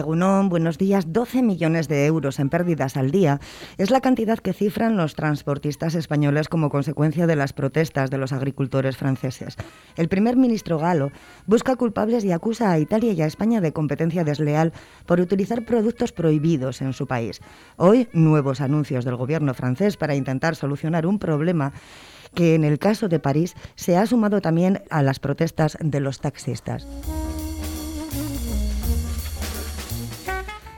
Egunon, buenos días. 12 millones de euros en pérdidas al día es la cantidad que cifran los transportistas españoles como consecuencia de las protestas de los agricultores franceses. El primer ministro galo busca culpables y acusa a Italia y a España de competencia desleal por utilizar productos prohibidos en su país. Hoy, nuevos anuncios del gobierno francés para intentar solucionar un problema que en el caso de París se ha sumado también a las protestas de los taxistas.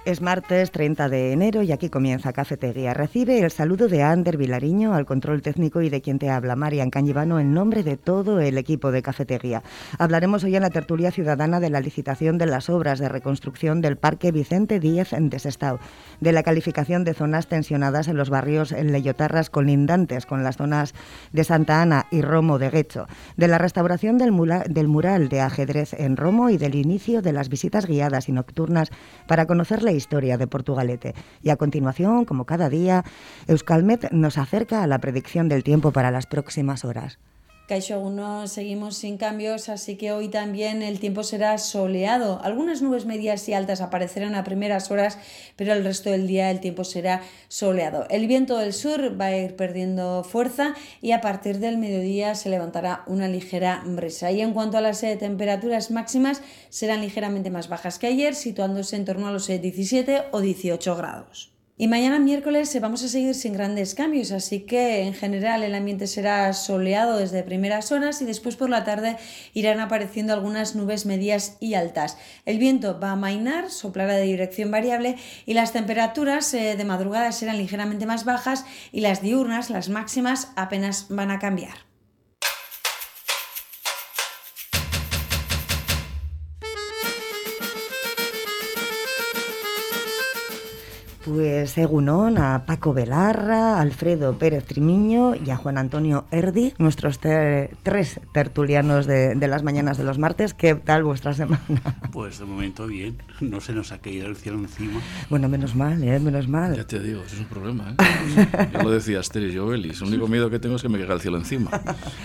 Es martes 30 de enero y aquí comienza Cafetería. Recibe el saludo de Ander Vilariño al control técnico y de quien te habla, Marian Cañivano, en nombre de todo el equipo de Cafetería. Hablaremos hoy en la tertulia ciudadana de la licitación de las obras de reconstrucción del Parque Vicente Díez en Desestao, de la calificación de zonas tensionadas en los barrios en Leyotarras colindantes con las zonas de Santa Ana y Romo de Guecho, de la restauración del, del mural de ajedrez en Romo y del inicio de las visitas guiadas y nocturnas para conocer la historia de Portugalete. Y a continuación, como cada día, Euskalmet nos acerca a la predicción del tiempo para las próximas horas. Caixo 1 seguimos sin cambios, así que hoy también el tiempo será soleado. Algunas nubes medias y altas aparecerán a primeras horas, pero el resto del día el tiempo será soleado. El viento del sur va a ir perdiendo fuerza y a partir del mediodía se levantará una ligera brisa. Y en cuanto a las eh, temperaturas máximas, serán ligeramente más bajas que ayer, situándose en torno a los 17 eh, o 18 grados. Y mañana miércoles vamos a seguir sin grandes cambios, así que en general el ambiente será soleado desde primeras horas y después por la tarde irán apareciendo algunas nubes medias y altas. El viento va a mainar, soplará de dirección variable y las temperaturas eh, de madrugada serán ligeramente más bajas y las diurnas, las máximas, apenas van a cambiar. Pues según a Paco Velarra, Alfredo Pérez Trimiño y a Juan Antonio Erdi, nuestros tres tertulianos de, las mañanas de los martes. ¿Qué tal vuestra semana? Pues de momento bien, no se nos ha caído el cielo encima. Bueno, menos mal, ¿eh? menos mal. Ya te digo, es un problema. ¿eh? ya lo decía Asterix Jovelis, el único miedo que tengo es que me caiga el cielo encima.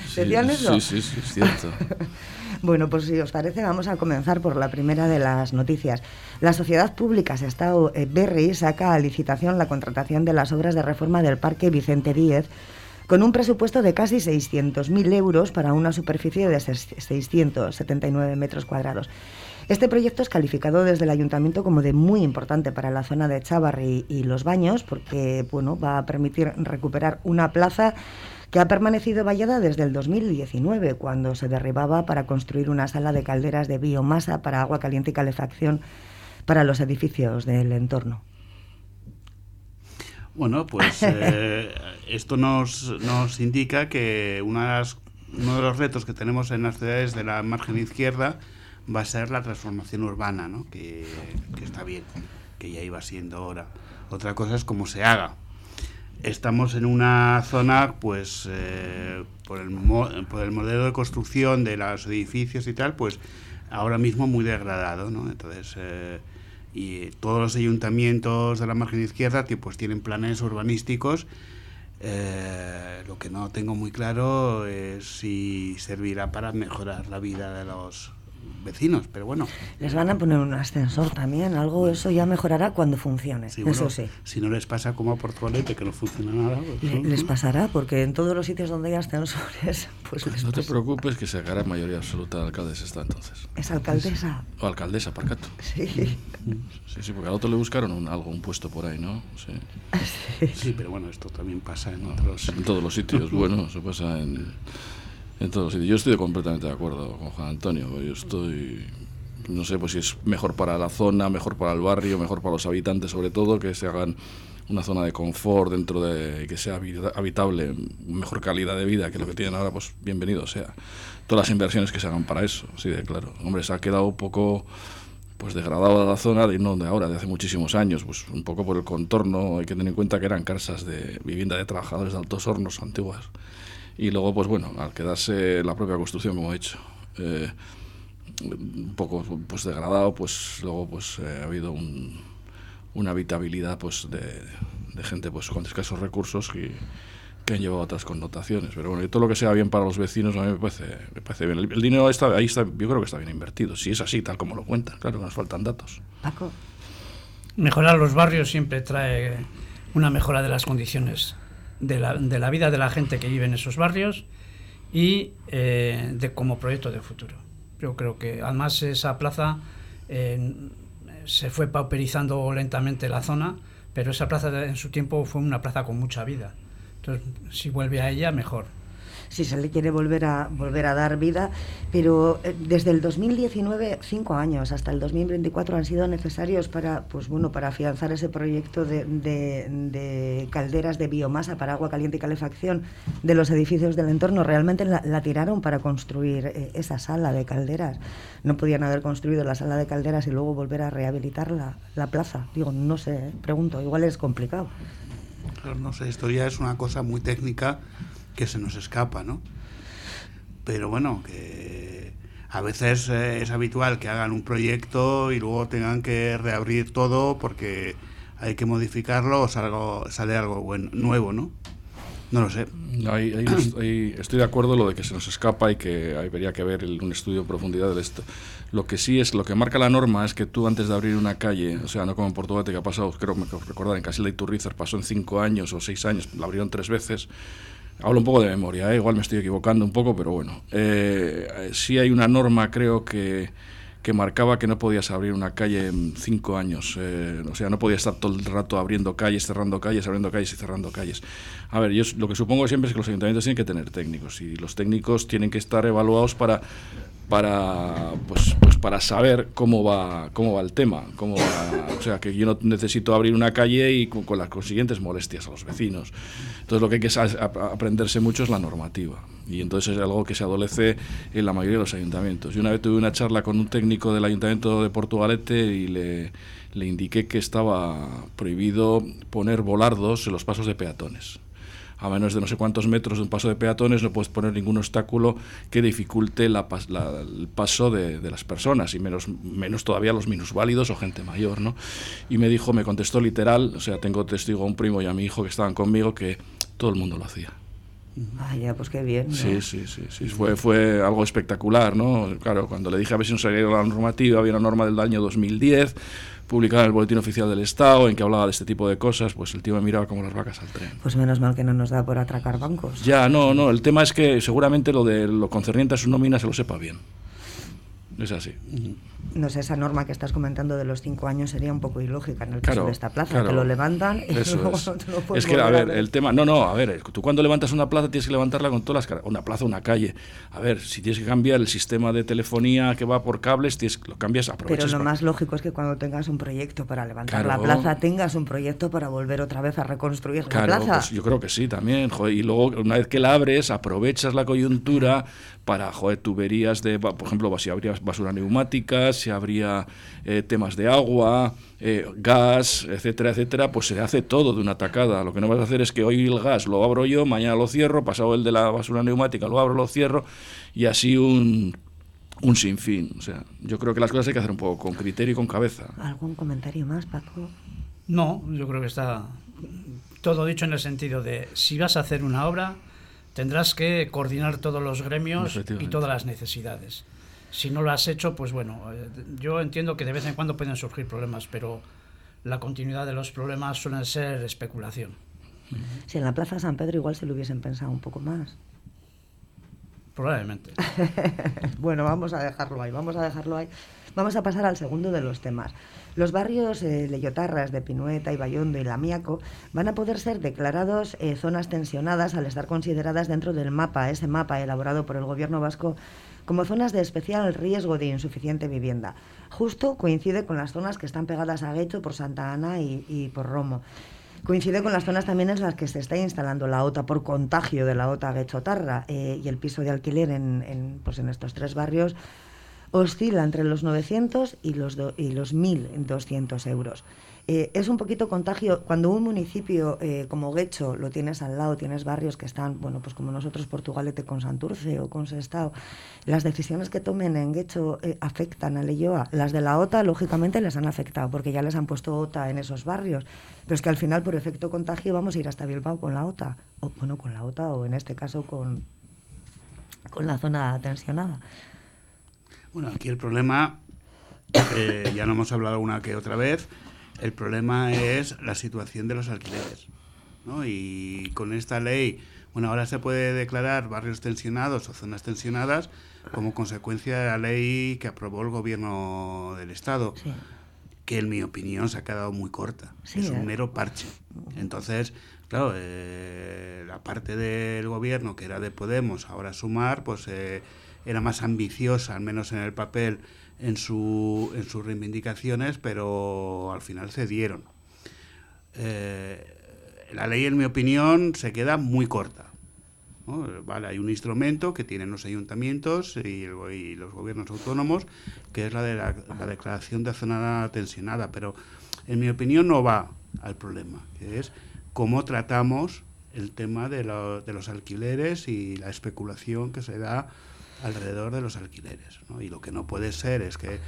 Sí, ¿Decían eso? Sí, sí, sí, es cierto. Bueno, pues si os parece, vamos a comenzar por la primera de las noticias. La Sociedad Pública Estado eh, Berry saca a licitación la contratación de las obras de reforma del Parque Vicente Díez con un presupuesto de casi 600.000 euros para una superficie de 679 metros cuadrados. Este proyecto es calificado desde el ayuntamiento como de muy importante para la zona de Chavarri y Los Baños, porque bueno, va a permitir recuperar una plaza que ha permanecido vallada desde el 2019, cuando se derribaba para construir una sala de calderas de biomasa para agua caliente y calefacción para los edificios del entorno. Bueno, pues eh, esto nos, nos indica que una uno de los retos que tenemos en las ciudades de la margen izquierda va a ser la transformación urbana, ¿no? que, que está bien, que ya iba siendo hora. Otra cosa es cómo se haga, estamos en una zona, pues, eh, por, el por el modelo de construcción de los edificios y tal, pues, ahora mismo muy degradado, ¿no? Entonces, eh, y todos los ayuntamientos de la margen izquierda, pues, tienen planes urbanísticos. Eh, lo que no tengo muy claro es si servirá para mejorar la vida de los vecinos, pero bueno. Les van a poner un ascensor también, algo eso ya mejorará cuando funcione, eso sí. Si no les pasa como a Portugalete, que no funciona nada. Pues, les pasará, porque en todos los sitios donde hay ascensores, pues, pues No te preocupes que se hará mayoría absoluta de alcaldes está entonces. ¿Es alcaldesa? O alcaldesa, Parcato. Sí. Sí, sí, porque al otro le buscaron un, algo, un puesto por ahí, ¿no? Sí. sí. pero bueno, esto también pasa en otros... En todos los sitios, bueno, eso pasa en en Yo estoy completamente de acuerdo con Juan Antonio. Yo estoy, no sé, pues si es mejor para la zona, mejor para el barrio, mejor para los habitantes, sobre todo, que se hagan una zona de confort dentro de que sea habitable, mejor calidad de vida que lo que tienen ahora, pues bienvenido sea. Todas las inversiones que se hagan para eso, sí, de claro. Hombre, se ha quedado un poco pues degradada la zona de no de ahora, de hace muchísimos años, pues un poco por el contorno, hay que tener en cuenta que eran casas de vivienda de trabajadores de altos hornos antiguas y luego, pues bueno, al quedarse la propia construcción, como he dicho, eh, un poco pues degradado, pues luego pues eh, ha habido una habitabilidad pues de, gente pues con escasos recursos y que han llevado otras connotaciones. Pero bueno, y todo lo que sea bien para los vecinos a mí me parece, me parece bien. El, dinero está, ahí está, yo creo que está bien invertido. Si es así, tal como lo cuentan, claro que nos faltan datos. Paco. Mejorar los barrios siempre trae una mejora de las condiciones de la, de la vida de la gente que vive en esos barrios y eh, de, como proyecto de futuro. Yo creo que además esa plaza eh, se fue pauperizando lentamente la zona, pero esa plaza en su tiempo fue una plaza con mucha vida. Entonces, si vuelve a ella, mejor si se le quiere volver a, volver a dar vida, pero eh, desde el 2019, cinco años, hasta el 2024 han sido necesarios para, pues bueno, para afianzar ese proyecto de, de, calderas de biomasa para agua caliente y calefacción de los edificios del entorno. Realmente la, tiraron para construir eh, esa sala de calderas. No podían haber construido la sala de calderas y luego volver a rehabilitar la, la plaza. Digo, no sé, eh, pregunto, igual es complicado. No sé, esto ya es una cosa muy técnica que se nos escapa, ¿no? Pero bueno, que a veces eh, es habitual que hagan un proyecto y luego tengan que reabrir todo porque hay que modificarlo o sale algo bueno, nuevo, ¿no? No lo sé. estoy de acuerdo lo de que se nos escapa y que habría que ver un estudio en profundidad de esto. Lo que sí es, lo que marca la norma es que tú antes de abrir una calle, o sea, no como en Portugal que ha pasado, creo que recordar, en Casilda y Turrizar pasó en cinco años o seis años, la abrieron tres veces, Hablo un poco de memoria, ¿eh? igual me estoy equivocando un poco, pero bueno. Eh, sí hay una norma, creo que, que marcaba que no podías abrir una calle en cinco años. Eh, o sea, no podías estar todo el rato abriendo calles, cerrando calles, abriendo calles y cerrando calles. A ver, yo lo que supongo siempre es que los ayuntamientos tienen que tener técnicos y los técnicos tienen que estar evaluados para para pues, pues para saber cómo va cómo va el tema cómo o sea que yo no necesito abrir una calle y con, las consiguientes molestias a los vecinos. Entonces lo que hay que aprenderse mucho es la normativa. Y entonces es algo que se adolece en la mayoría de los ayuntamientos. Y una vez tuve una charla con un técnico del ayuntamiento de Portugalete y le, le indiqué que estaba prohibido poner volardos en los pasos de peatones a menos de no sé cuántos metros de un paso de peatones no puedes poner ningún obstáculo que dificulte el paso de, las personas y menos, menos todavía los minusválidos o gente mayor, ¿no? Y me dijo, me contestó literal, o sea, tengo testigo a un primo y a mi hijo que estaban conmigo que todo el mundo lo hacía. Vaya, pues qué bien. Sí, sí, sí, sí, fue, fue algo espectacular, ¿no? Claro, cuando le dije a ver si nos salía la normativa, había una norma del año 2010, publicada en el Boletín Oficial del Estado, en que hablaba de este tipo de cosas, pues el tío me miraba como las vacas al tren. Pues menos mal que no nos da por atracar bancos. Ya, no, no, el tema es que seguramente lo de lo concerniente a su nómina se lo sepa bien. Es así. No sé, esa norma que estás comentando de los cinco años sería un poco ilógica en el caso de esta plaza. Te lo levantan y luego es. no lo Es que, a ver, el tema. No, no, a ver, tú cuando levantas una plaza tienes que levantarla con todas las. Una plaza, una calle. A ver, si tienes que cambiar el sistema de telefonía que va por cables, tienes, lo cambias, aprovechas. Pero lo más lógico es que cuando tengas un proyecto para levantar la plaza, tengas un proyecto para volver otra vez a reconstruir la plaza. Pues yo creo que sí, también. y luego, una vez que la abres, aprovechas la coyuntura para, joder, tuberías de. Por ejemplo, si habría basura neumática, si habría eh, temas de agua, eh, gas, etcétera, etcétera, pues se hace todo de una tacada. Lo que no vas a hacer es que hoy el gas lo abro yo, mañana lo cierro, pasado el de la basura neumática lo abro, lo cierro, y así un, un sinfín. O sea, yo creo que las cosas hay que hacer un poco con criterio y con cabeza. ¿Algún comentario más, Paco? No, yo creo que está todo dicho en el sentido de si vas a hacer una obra, tendrás que coordinar todos los gremios y todas las necesidades si no lo has hecho, pues bueno, eh, yo entiendo que de vez en cuando pueden surgir problemas, pero la continuidad de los problemas suelen ser especulación. Si en la Plaza San Pedro igual se lo hubiesen pensado un poco más. Probablemente. bueno, vamos a dejarlo ahí, vamos a dejarlo ahí. Vamos a pasar al segundo de los temas. Los barrios eh, Leyotarras de Pinueta, Bayondo y Lamiaco van a poder ser declarados eh, zonas tensionadas al estar consideradas dentro del mapa, ese mapa elaborado por el Gobierno vasco como zonas de especial riesgo de insuficiente vivienda. Justo coincide con las zonas que están pegadas a Guecho por Santa Ana y, por Romo. Coincide con las zonas también en las que se está instalando la OTA por contagio de la OTA Guecho-Tarra eh, y el piso de alquiler en, pues en estos tres barrios oscila entre los 900 y los, y los 1.200 euros. Eh, es un poquito contagio. Cuando un municipio eh, como Guecho lo tienes al lado, tienes barrios que están, bueno, pues como nosotros Portugalete con Santurce o con Sestao, las decisiones que tomen en Guecho eh, afectan a Leyoa. Las de la OTA, lógicamente, les han afectado porque ya les han puesto OTA en esos barrios. Pero es que al final, por efecto contagio, vamos a ir hasta Bilbao con la OTA. O, bueno, con la OTA o en este caso con, con la zona tensionada. Bueno, aquí el problema, ya no hemos hablado una que otra vez, el problema es la situación de los alquileres. ¿no? Y con esta ley, bueno, ahora se puede declarar barrios tensionados o zonas tensionadas como consecuencia de la ley que aprobó el gobierno del Estado. que en mi opinión se ha quedado muy corta. es un mero parche. Entonces, claro, eh, la parte del gobierno que era de Podemos, ahora sumar, pues eh, era más ambiciosa, al menos en el papel, en, su, en sus reivindicaciones, pero al final cedieron. Eh, la ley, en mi opinión, se queda muy corta. Vale, hay un instrumento que tienen los ayuntamientos y, los gobiernos autónomos, que es la de la, declaración de zona tensionada, pero en mi opinión no va al problema, que es cómo tratamos el tema de, de los alquileres y la especulación que se da alrededor de los alquileres. ¿no? Y lo que no puede ser es que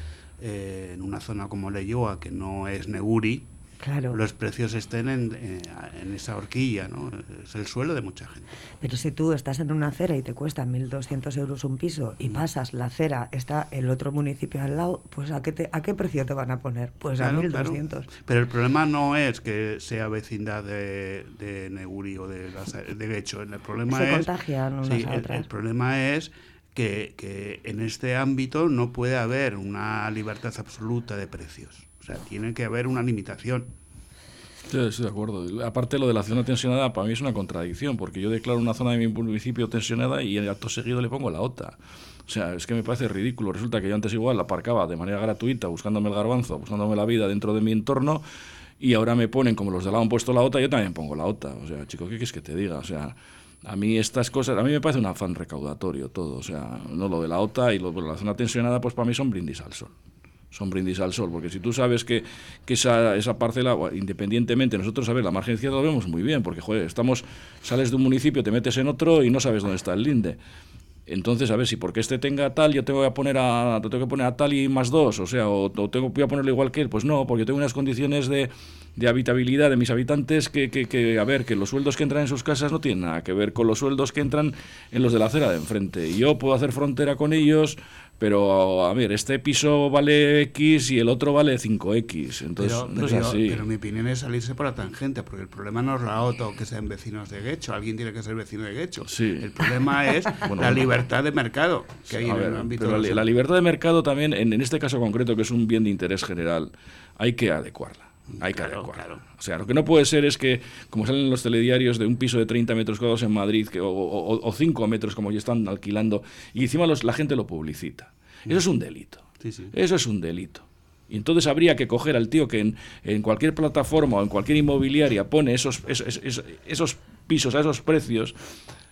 eh, en una zona como Leyoa, que no es Neguri, Claro. los precios estén en, eh, en, esa horquilla, ¿no? Es el suelo de mucha gente. Pero si tú estás en una acera y te cuesta 1.200 euros un piso y pasas la acera, está el otro municipio al lado, pues ¿a qué, te, a qué precio te van a poner? Pues a 1.200. Pero el problema no es que sea vecindad de, de Neguri o de, de. El problema Se es... contagian unas sí, el problema es que, en este ámbito no puede haber una libertad absoluta de precios. O sea, tiene que haber una limitación. Sí, estoy de acuerdo. Aparte, lo de la zona tensionada para mí es una contradicción, porque yo declaro una zona de mi municipio tensionada y en acto seguido le pongo la OTA. O sea, es que me parece ridículo. Resulta que yo antes igual la aparcaba de manera gratuita, buscándome el garbanzo, buscándome la vida dentro de mi entorno, y ahora me ponen como los de lado han puesto la OTA, yo también pongo la OTA. O sea, chico, ¿qué quieres que te diga? O sea, a mí estas cosas, a mí me parece un afán recaudatorio todo, o sea, no lo de la OTA y lo de la zona tensionada, pues para mí son brindis al sol. Son brindis al sol, porque si tú sabes que, que esa, esa parcela, independientemente, nosotros, a ver, la margen izquierda lo vemos muy bien, porque, joder, estamos, sales de un municipio, te metes en otro y no sabes dónde está el linde. Entonces, a ver, si porque este tenga tal, yo tengo que poner a, tengo que poner a tal y más dos, o sea, o, tengo, voy a ponerlo igual que él, pues no, porque tengo unas condiciones de, de habitabilidad de mis habitantes que, que, que, a ver, que los sueldos que entran en sus casas no tienen nada que ver con los sueldos que entran en los de la acera de enfrente. Yo puedo hacer frontera con ellos, pero a ver, este piso vale X y el otro vale 5X. Entonces, pero, pero mi opinión es salirse por la tangente, porque el problema no es la OTO que sean vecinos de Guecho, alguien tiene que ser vecino de Guecho. Sí. El problema es la libertad de mercado que hay en el ámbito. la, libertad de mercado también, en, en este caso concreto, que es un bien de interés general, hay que adecuarla. Hay que adecuarla. O sea, lo que no puede ser es que, como salen los telediarios de un piso de 30 metros cuadrados en Madrid, que, o, 5 metros como ya están alquilando, y encima los, la gente lo publicita. Eso es un delito. Eso es un delito. Y entonces habría que coger al tío que en, en cualquier plataforma o en cualquier inmobiliaria pone esos, esos, esos pisos a esos precios.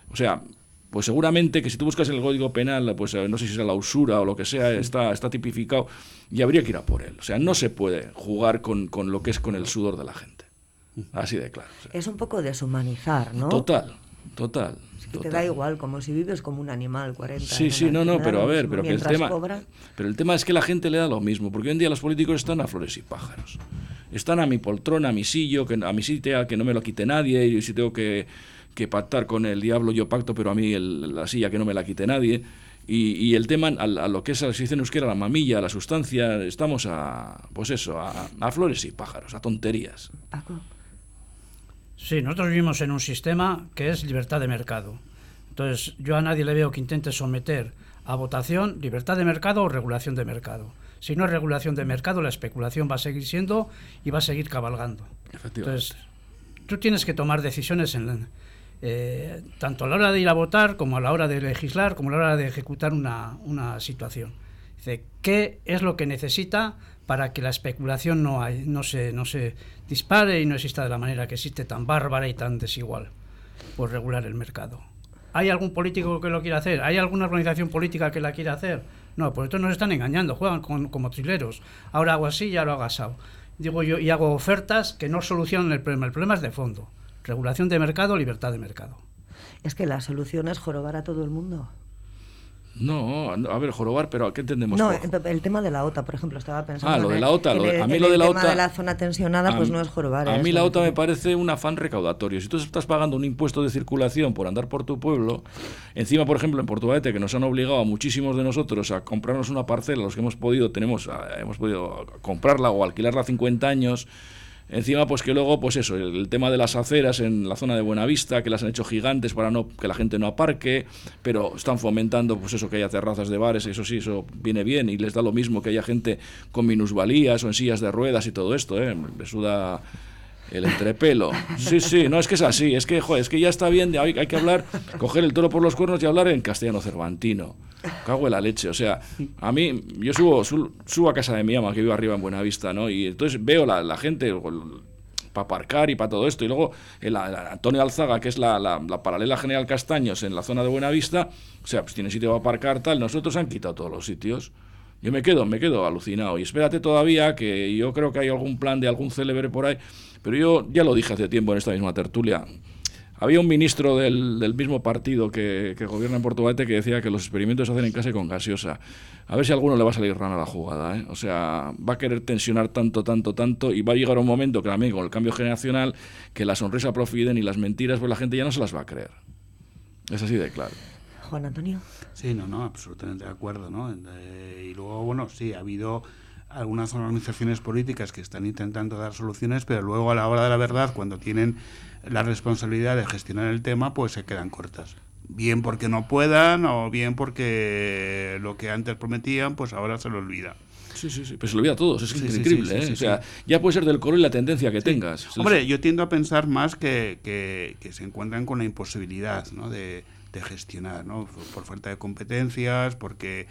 O sea, pues seguramente que si tú buscas el código penal, pues eh, no sé si es la usura o lo que sea, está, está tipificado y habría que ir a por él. O sea, no se puede jugar con, con lo que es con el sudor de la gente. Así de claro. Es un poco deshumanizar, ¿no? Total, total. Es que te da igual, como si vives como un animal 40 Sí, sí, no, no, pero a ver, pero que el tema pero el tema es que la gente le da lo mismo, porque hoy en día los políticos están a flores y pájaros. Están a mi poltrona, a mi sillo, que a mi sitio, que no me lo quite nadie, y si tengo que que pactar con el diablo yo pacto, pero a mí la silla que no me la quite nadie. Y, el tema, a, lo que es, se dice en euskera, la mamilla, la sustancia, estamos a, pues eso, a, flores y pájaros, a tonterías. Sí, nosotros vivimos en un sistema que es libertad de mercado. Entonces, yo a nadie le veo que intente someter a votación libertad de mercado o regulación de mercado. Si no es regulación de mercado, la especulación va a seguir siendo y va a seguir cabalgando. Entonces, tú tienes que tomar decisiones en, eh, tanto a la hora de ir a votar como a la hora de legislar, como a la hora de ejecutar una, una situación. Dice, ¿qué es lo que necesita para que la especulación no, no, se, no se dispare y no exista de la manera que existe tan bárbara y tan desigual por regular el mercado? ¿Hay algún político que lo quiera hacer? ¿Hay alguna organización política que la quiera hacer? No, por esto nos están engañando, juegan con, como trileros. Ahora hago así y ahora hago asado. digo yo, y hago ofertas que no solucionan el problema. El problema es de fondo. Regulación de mercado, libertad de mercado. Es que la solución es jorobar a todo el mundo. No, a ver, jorobar, pero ¿qué entendemos? No, por- el, el tema de la OTA, por ejemplo, estaba pensando. Ah, lo en de el- la OTA, el- a mí lo de el la tema OTA de la zona tensionada, pues A- no es jorobar. A es mí la OTA me parece un afán recaudatorio. Si tú estás pagando un impuesto de circulación por andar por tu pueblo, encima, por ejemplo, en Portugalete, que nos han obligado a muchísimos de nosotros a comprarnos una parcela, los que hemos podido, tenemos, ah, hemos podido comprarla o alquilarla a 50 años. Encima, pues que luego, pues eso, el, tema de las aceras en la zona de Buenavista, que las han hecho gigantes para no que la gente no aparque, pero están fomentando, pues eso, que haya terrazas de bares, eso sí, eso viene bien y les da lo mismo que haya gente con minusvalías o en sillas de ruedas y todo esto, ¿eh? Le suda el entrepelo. Sí, sí, no, es que es así, es que, joder, es que ya está bien, hay, hay que hablar, coger el toro por los cuernos y hablar en castellano cervantino. Cago en la leche, o sea, a mí, yo subo, su- subo a casa de mi ama, que vive arriba en Buenavista, ¿no? Y entonces veo la, la gente para aparcar y para todo esto, y luego el, el Antonio Alzaga, que es la, la- la paralela General Castaños en la zona de Buenavista, o sea, pues tiene sitio para aparcar, tal, nosotros han quitado todos los sitios. Yo me quedo, me quedo alucinado. Y espérate todavía, que yo creo que hay algún plan de algún célebre por ahí. Pero yo ya lo dije hace tiempo en esta misma tertulia. Había un ministro del, del mismo partido que, que gobierna en Portugalete que decía que los experimentos se hacen en casa y con gaseosa. A ver si a alguno le va a salir rana la jugada. ¿eh? O sea, va a querer tensionar tanto, tanto, tanto y va a llegar un momento que también con el cambio generacional que la sonrisa profiden y las mentiras pues la gente ya no se las va a creer. Es así de claro. Juan Antonio. Sí, no, no, absolutamente de acuerdo, ¿no? Eh, y luego, bueno, sí, ha habido algunas organizaciones políticas que están intentando dar soluciones, pero luego a la hora de la verdad, cuando tienen la responsabilidad de gestionar el tema, pues se quedan cortas. Bien porque no puedan o bien porque lo que antes prometían, pues ahora se lo olvida. Sí, sí, sí. Pero se lo olvida a todos, es Sí, increíble. sí, sí, ¿eh? o sea, ya puede ser del color y la tendencia que tengas. Hombre, yo tiendo a pensar más que, que- que se encuentran con la imposibilidad ¿no? de, de gestionar, ¿no? Por, por falta de competencias, porque,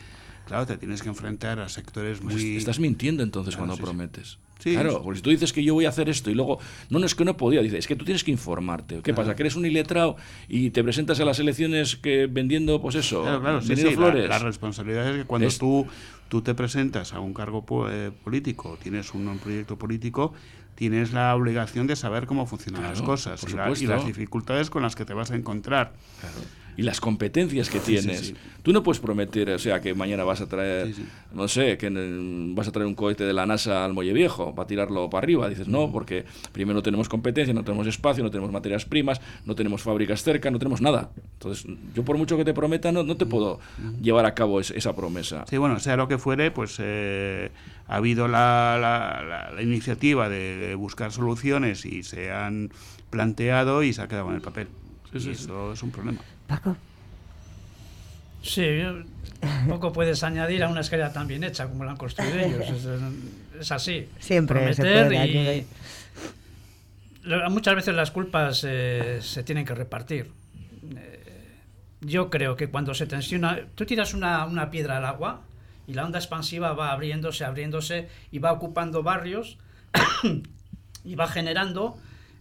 claro, te tienes que enfrentar a sectores Pues muy... estás mintiendo entonces Claro, cuando prometes. Sí, claro, porque si tú dices que yo voy a hacer esto y luego, no, no es que no podía, dices, es que tú tienes que informarte. ¿Qué pasa? Que eres un iletrado y te presentas a las elecciones que vendiendo, pues eso, Claro, claro, sí, sí, la- flores. La, responsabilidad es que cuando Es- tú, tú te presentas a un cargo eh, político, tienes un, un proyecto político, tienes la obligación de saber cómo funcionan Claro, las cosas y, la- y las dificultades con las que te vas a encontrar. Y las competencias que sí, tienes. sí. Tú no puedes prometer, o sea, que mañana vas a traer, Sí, no sé, que mm, vas a traer un cohete de la NASA al Muelle Viejo para tirarlo para arriba. Dices, Mm. no, porque primero no tenemos competencia, no tenemos espacio, no tenemos materias primas, no tenemos fábricas cerca, no tenemos nada. Entonces, yo por mucho que te prometa, no, no te puedo llevar a cabo es- esa promesa. Mm. Sí, bueno, sea lo que fuere, pues eh, ha habido la, la- la- la iniciativa de, de buscar soluciones y se han planteado y se ha quedado en el papel. Sí, y sí, eso es un problema. Paco. Sí, poco puedes añadir a una escalera tan bien hecha como la han construido ellos. Es, es así. Siempre se puede y- muchas veces las culpas eh, se tienen que repartir. Eh, yo creo que cuando se tensiona, tú tiras una, una piedra al agua y la onda expansiva va abriéndose, abriéndose y va ocupando barrios y va generando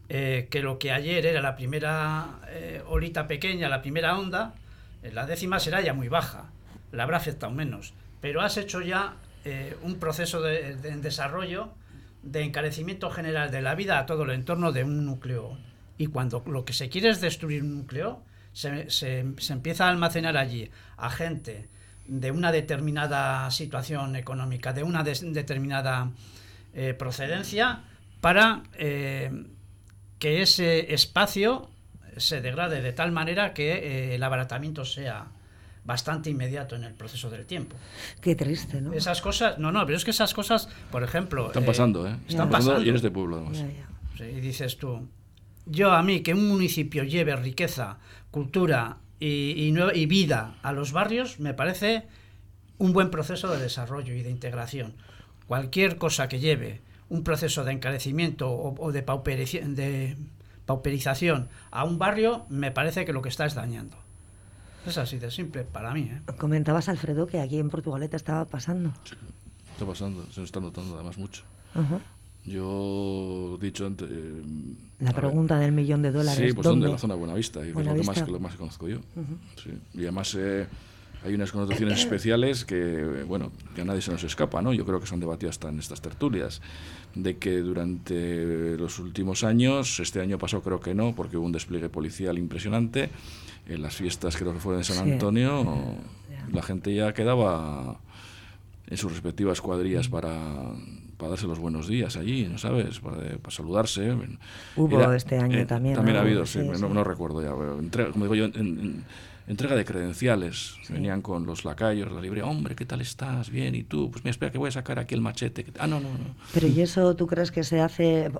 eh, que lo que ayer era la primera eh, olita pequeña, la primera onda, eh, la décima será ya muy baja, la habrá afectado menos. Pero has hecho ya un proceso de, de desarrollo de encarecimiento general de la vida a todo el entorno de un núcleo. Y cuando lo que se quiere es destruir un núcleo, se, se- empieza a almacenar allí a gente de una determinada situación económica, de una determinada procedencia, para que ese espacio se degrade de tal manera que eh, el abaratamiento sea bastante inmediato en el proceso del tiempo. Qué triste, ¿no? Esas cosas, no, no, pero es que esas cosas, por ejemplo... Están eh, pasando, ¿eh? Están ya. pasando pasando. y en este pueblo, además. Ya, ya. Sí, y dices tú, yo a mí que un municipio lleve riqueza, cultura y, y y vida a los barrios me parece un buen proceso de desarrollo y de integración. Cualquier cosa que lleve un proceso de encarecimiento o, o de, de pauperización a un barrio me parece que lo que está es dañando. Es así de simple para mí. ¿eh? Comentabas, Alfredo, que aquí en Portugalete estaba pasando. Está pasando, se nos está notando además mucho. Yo he dicho antes... eh, La ver, pregunta del millón de dólares. Sí, pues son de ¿dónde? la zona Buenavista, y es lo que Buenavista. más, que lo más que conozco yo. Sí. Y además, eh, hay unas connotaciones especiales que, bueno, que a nadie se nos escapa, ¿no? Yo creo que son debatidas hasta en estas tertulias, de que durante los últimos años, este año pasó creo que no, porque hubo un despliegue policial impresionante, en las fiestas creo que fueron en San Antonio, la gente ya quedaba en sus respectivas cuadrillas para, para darse los buenos días allí, ¿no sabes? Para, para saludarse. Hubo este año eh, también. También ha habido, sí, no, no, recuerdo ya. Pero, como digo yo, en, en, entrega de credenciales. Sí. Venían con los lacayos, la librería. Hombre, ¿qué tal estás? Bien, ¿y tú? Pues me espera que voy a sacar aquí el machete. Ah, no, no, no. Pero ¿y eso tú crees que se hace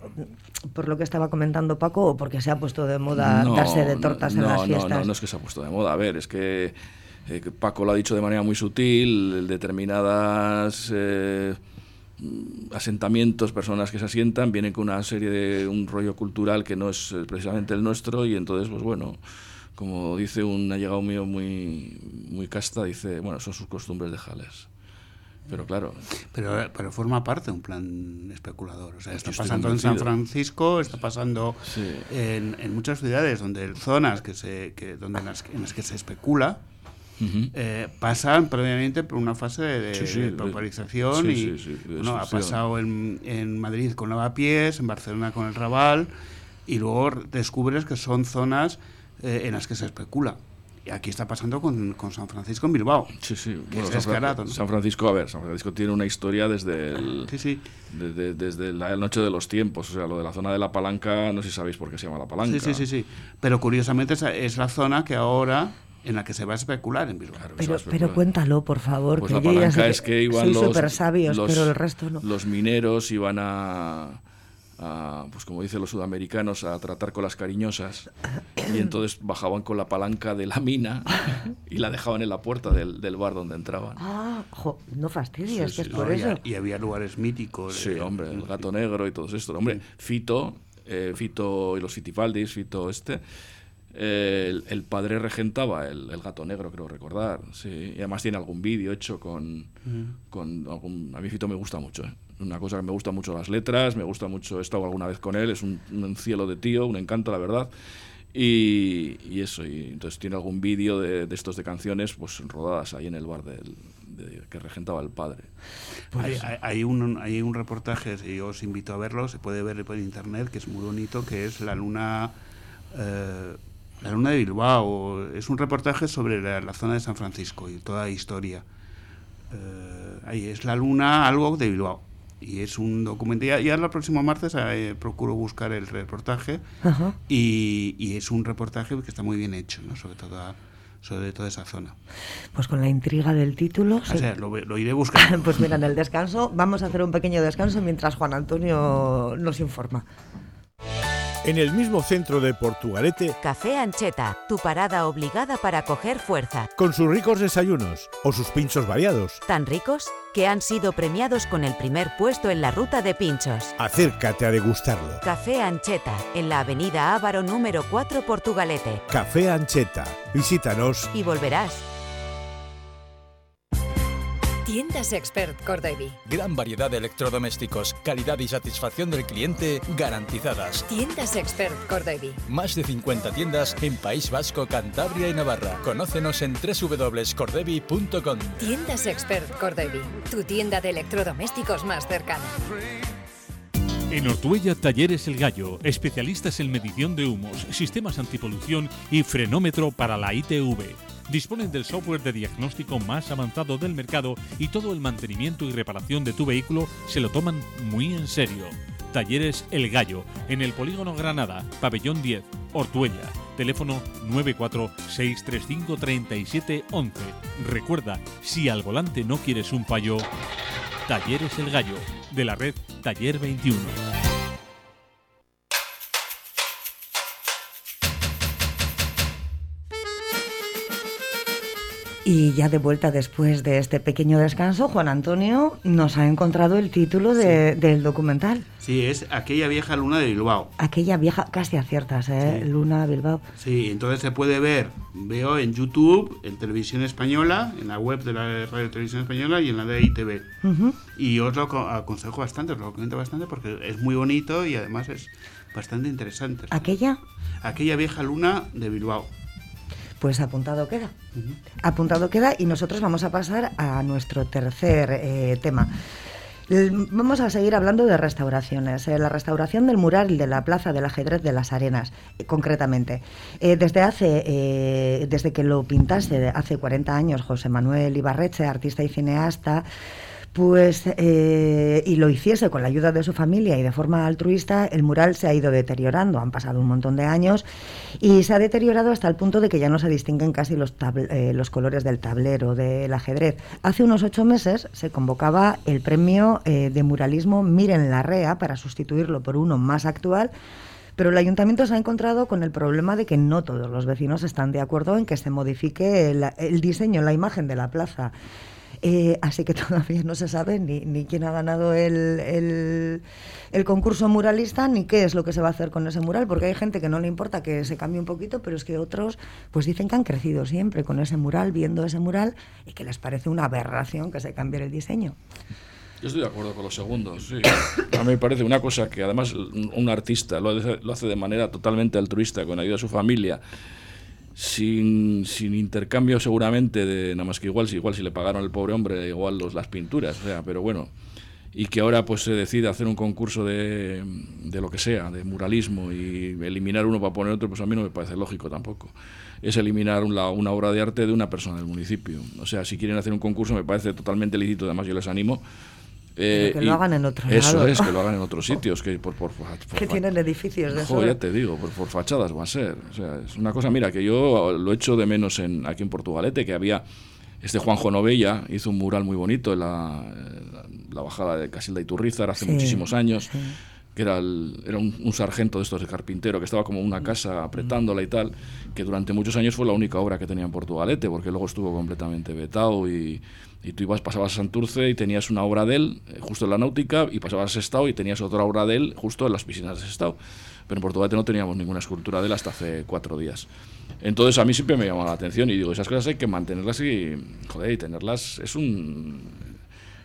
por lo que estaba comentando Paco o porque se ha puesto de moda no, darse de tortas no, en las fiestas? No, no, no es que se ha puesto de moda. A ver, es que eh, Paco lo ha dicho de manera muy sutil, determinadas eh, asentamientos, personas que se asientan, vienen con una serie de un rollo cultural que no es precisamente el nuestro y entonces, pues bueno, como dice un allegado mío muy, muy casta, dice, bueno, son sus costumbres de jales. Pero claro. Pero, pero forma parte de un plan especulador. O sea, está pasando en San Francisco, está pasando sí. en, en, muchas ciudades donde zonas que se, que, donde en, las, en las que se especula, Uh -huh. eh, pasan previamente por una fase de, sí, sí, de pauperización y bueno, ha pasado en, en, Madrid con Lavapiés, en Barcelona con el Raval y luego descubres que son zonas eh, en las que se especula. Y aquí está pasando con, con San Francisco en Bilbao. Sí, sí. Que Bueno, es San, Fra- descarado, ¿no? San Francisco, a ver, San Francisco tiene una historia desde el, Sí, sí. desde, desde la noche de los tiempos. O sea, lo de la zona de la palanca, no sé si sabéis por qué se llama la palanca. Sí, sí, sí, sí. Pero curiosamente es la zona que ahora en la que se va a especular en Bilbao. Claro, Pero, pero cuéntalo, por favor, Pues que la palanca es que iban los, súper sabios, los- pero el resto no. los mineros iban a, a, pues como dicen los sudamericanos, a tratar con las cariñosas y entonces bajaban con la palanca de la mina y la dejaban en la puerta del, del bar donde entraban. Ah, jo, no fastidies, Sí, que sí, es por No, eso. y había lugares míticos. Sí, eh, hombre, el gato negro y todo esto. Hombre, Fito, eh, Fito y los Fitipaldis, Fito este, eh, el, el padre regentaba el, el gato negro, creo recordar. Sí, y además tiene algún vídeo hecho con, con algún... A mí Fito me gusta mucho, ¿eh? Una cosa que me gusta mucho las letras, me gusta mucho, he estado alguna vez con él, es un, un cielo de tío, un encanto, la verdad. Y, y eso, y entonces tiene algún vídeo de, de estos de canciones pues rodadas ahí en el bar del, de- que regentaba el padre. Hay, hay- hay un, hay un reportaje, y os invito a verlo, se puede ver por internet, que es muy bonito, que es la luna, eh, la luna de Bilbao. Es un reportaje sobre la, la zona de San Francisco y toda la historia. Eh, ahí es la luna, algo de Bilbao. Y es un documento. Ya, ya el próximo martes eh, procuro buscar el reportaje. Ajá. Y, y es un reportaje que está muy bien hecho, ¿no? sobre, toda, sobre toda esa zona. Pues con la intriga del título. O se- sea, lo, lo iré buscando. Pues mira, en el descanso vamos a hacer un pequeño descanso mientras Juan Antonio nos informa. En el mismo centro de Portugalete, Café Ancheta, tu parada obligada para coger fuerza. con sus ricos desayunos o sus pinchos variados. Tan ricos que han sido premiados con el primer puesto en la ruta de pinchos. Acércate a degustarlo. Café Ancheta, en la avenida Ávaro número 4 Portugalete. Café Ancheta. Visítanos. Y volverás. Tiendas Expert Cordevi. Gran variedad de electrodomésticos, calidad y satisfacción del cliente garantizadas. Tiendas Expert Cordevi. Más de 50 tiendas en País Vasco, Cantabria y Navarra. Conócenos en www.cordevi.com. Tiendas Expert Cordevi. Tu tienda de electrodomésticos más cercana. En Ortuella Talleres El Gallo, especialistas en medición de humos, sistemas antipolución y frenómetro para la ITV. Disponen del software de diagnóstico más avanzado del mercado y todo el mantenimiento y reparación de tu vehículo se lo toman muy en serio. Talleres El Gallo, en el Polígono Granada, Pabellón 10, Ortuella. Teléfono 946353711. Recuerda, si al volante no quieres un payo, Talleres El Gallo, de la red Taller 21. Y ya de vuelta después de este pequeño descanso, Juan Antonio nos ha encontrado el título de- del documental. Sí, es aquella vieja luna de Bilbao. Aquella vieja, casi aciertas, ¿eh? Sí. Luna, Bilbao. Sí, entonces se puede ver, veo en YouTube, en Televisión Española, en la web de la Radio Televisión Española y en la de ITV. Y os lo aco- aconsejo bastante, os lo recomiendo bastante porque es muy bonito y además es bastante interesante. Aquella, Aquella vieja luna de Bilbao. Pues apuntado queda. Apuntado queda y nosotros vamos a pasar a nuestro tercer eh, tema. Vamos a seguir hablando de restauraciones. Eh, la restauración del mural de la Plaza del Ajedrez de las Arenas, eh, concretamente. desde hace, desde que lo pintase hace 40 años José Manuel Ibarreche, artista y cineasta, pues, eh, y lo hiciese con la ayuda de su familia y de forma altruista, el mural se ha ido deteriorando. Han pasado un montón de años y se ha deteriorado hasta el punto de que ya no se distinguen casi los, eh, los colores del tablero, del ajedrez. Hace unos ocho meses se convocaba el premio eh, de muralismo Miren la Rea para sustituirlo por uno más actual. Pero el ayuntamiento se ha encontrado con el problema de que no todos los vecinos están de acuerdo en que se modifique el, el diseño, la imagen de la plaza. Eh, así que todavía no se sabe ni, quién ha ganado el, el, concurso muralista ni qué es lo que se va a hacer con ese mural, porque hay gente que no le importa que se cambie un poquito, pero es que otros pues dicen que han crecido siempre con ese mural, viendo ese mural, y que les parece una aberración que se cambie el diseño. Yo estoy de acuerdo con los segundos, sí. A mí me parece una cosa que además un, artista lo lo hace de manera totalmente altruista, con ayuda de su familia, sin, sin intercambio seguramente de nada más que igual si igual si le pagaron al pobre hombre igual los, las pinturas o sea pero bueno. Y que ahora pues se decide hacer un concurso de, de lo que sea de muralismo y eliminar uno para poner otro pues a mí no me parece lógico tampoco. Es eliminar una, una obra de arte de una persona del municipio. O sea si quieren hacer un concurso me parece totalmente lícito además yo les animo eh, que lo hagan en otro Eso es, que lo hagan en otros sitios. Que, por, por, que tienen edificios de eso. ya te digo, por, fachadas va a ser. O sea, es una cosa, mira, que yo lo he hecho de menos en, aquí en Portugalete, que había. Este Juanjo Novella hizo un mural muy bonito en la, la bajada de Casilda y Turrizar hace muchísimos años. que era, era un, sargento de estos de carpintero que estaba como una casa apretándola y tal, que durante muchos años fue la única obra que tenía en Portugalete, porque luego estuvo completamente vetado y, y tú ibas, pasabas a Santurce y tenías una obra de él eh, justo en la náutica y pasabas a Sestao y tenías otra obra de él justo en las piscinas de Sestao. Pero en Portugal no teníamos ninguna escultura de él hasta hace cuatro días. Entonces a mí siempre me llamó la atención y digo, esas cosas hay que mantenerlas y, joder, y tenerlas es un...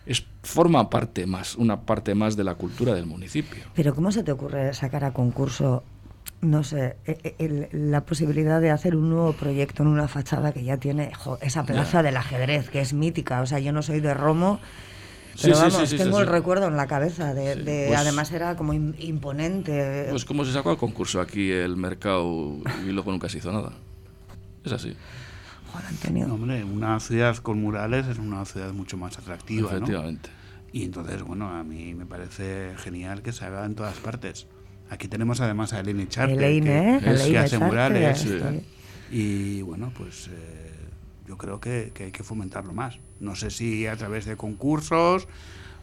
Es, forma parte más, una parte más de la cultura del municipio. Pero ¿cómo se te ocurre sacar a concurso no sé, e, e, la posibilidad de hacer un nuevo proyecto en una fachada que ya tiene esa plaza del ajedrez, que es mítica. O sea, yo no soy de Romo, pero vamos, tengo el recuerdo en la cabeza. De, pues además era como imponente. Pues como se sacó al concurso aquí el mercado y luego nunca se hizo nada. Es así. Joder, hombre, una ciudad con murales es una ciudad mucho más atractiva. Efectivamente. Y entonces, bueno, a mí me parece genial que se haga en todas partes. Aquí tenemos además a Eleni Charte, que, hace murales. Y bueno, pues eh, yo creo que, que, hay que fomentarlo más. No sé si a través de concursos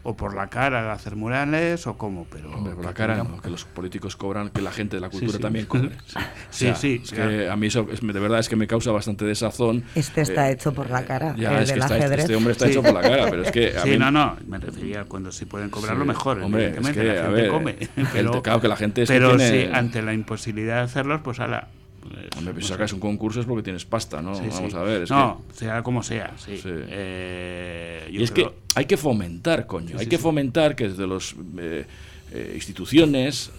o por la cara de hacer murales o cómo, pero... por la cara no, que los políticos cobran, que la gente de la cultura también cobre. Sí, sí. que a mí eso de verdad es que me causa bastante desazón. Este está eh, hecho por la cara, ya, es que este hombre está hecho por la cara, pero es que... A sí, no, no, me refería cuando se pueden cobrar lo mejor, hombre, es que, la gente come. Pero, claro que la gente pero sí, ante la imposibilidad de hacerlos, pues ala, Hombre, si sacas un concurso es porque tienes pasta, ¿no? Vamos a ver. no, sea como sea, sí. Eh, y es que hay que fomentar, coño. hay que fomentar que desde las eh, eh, instituciones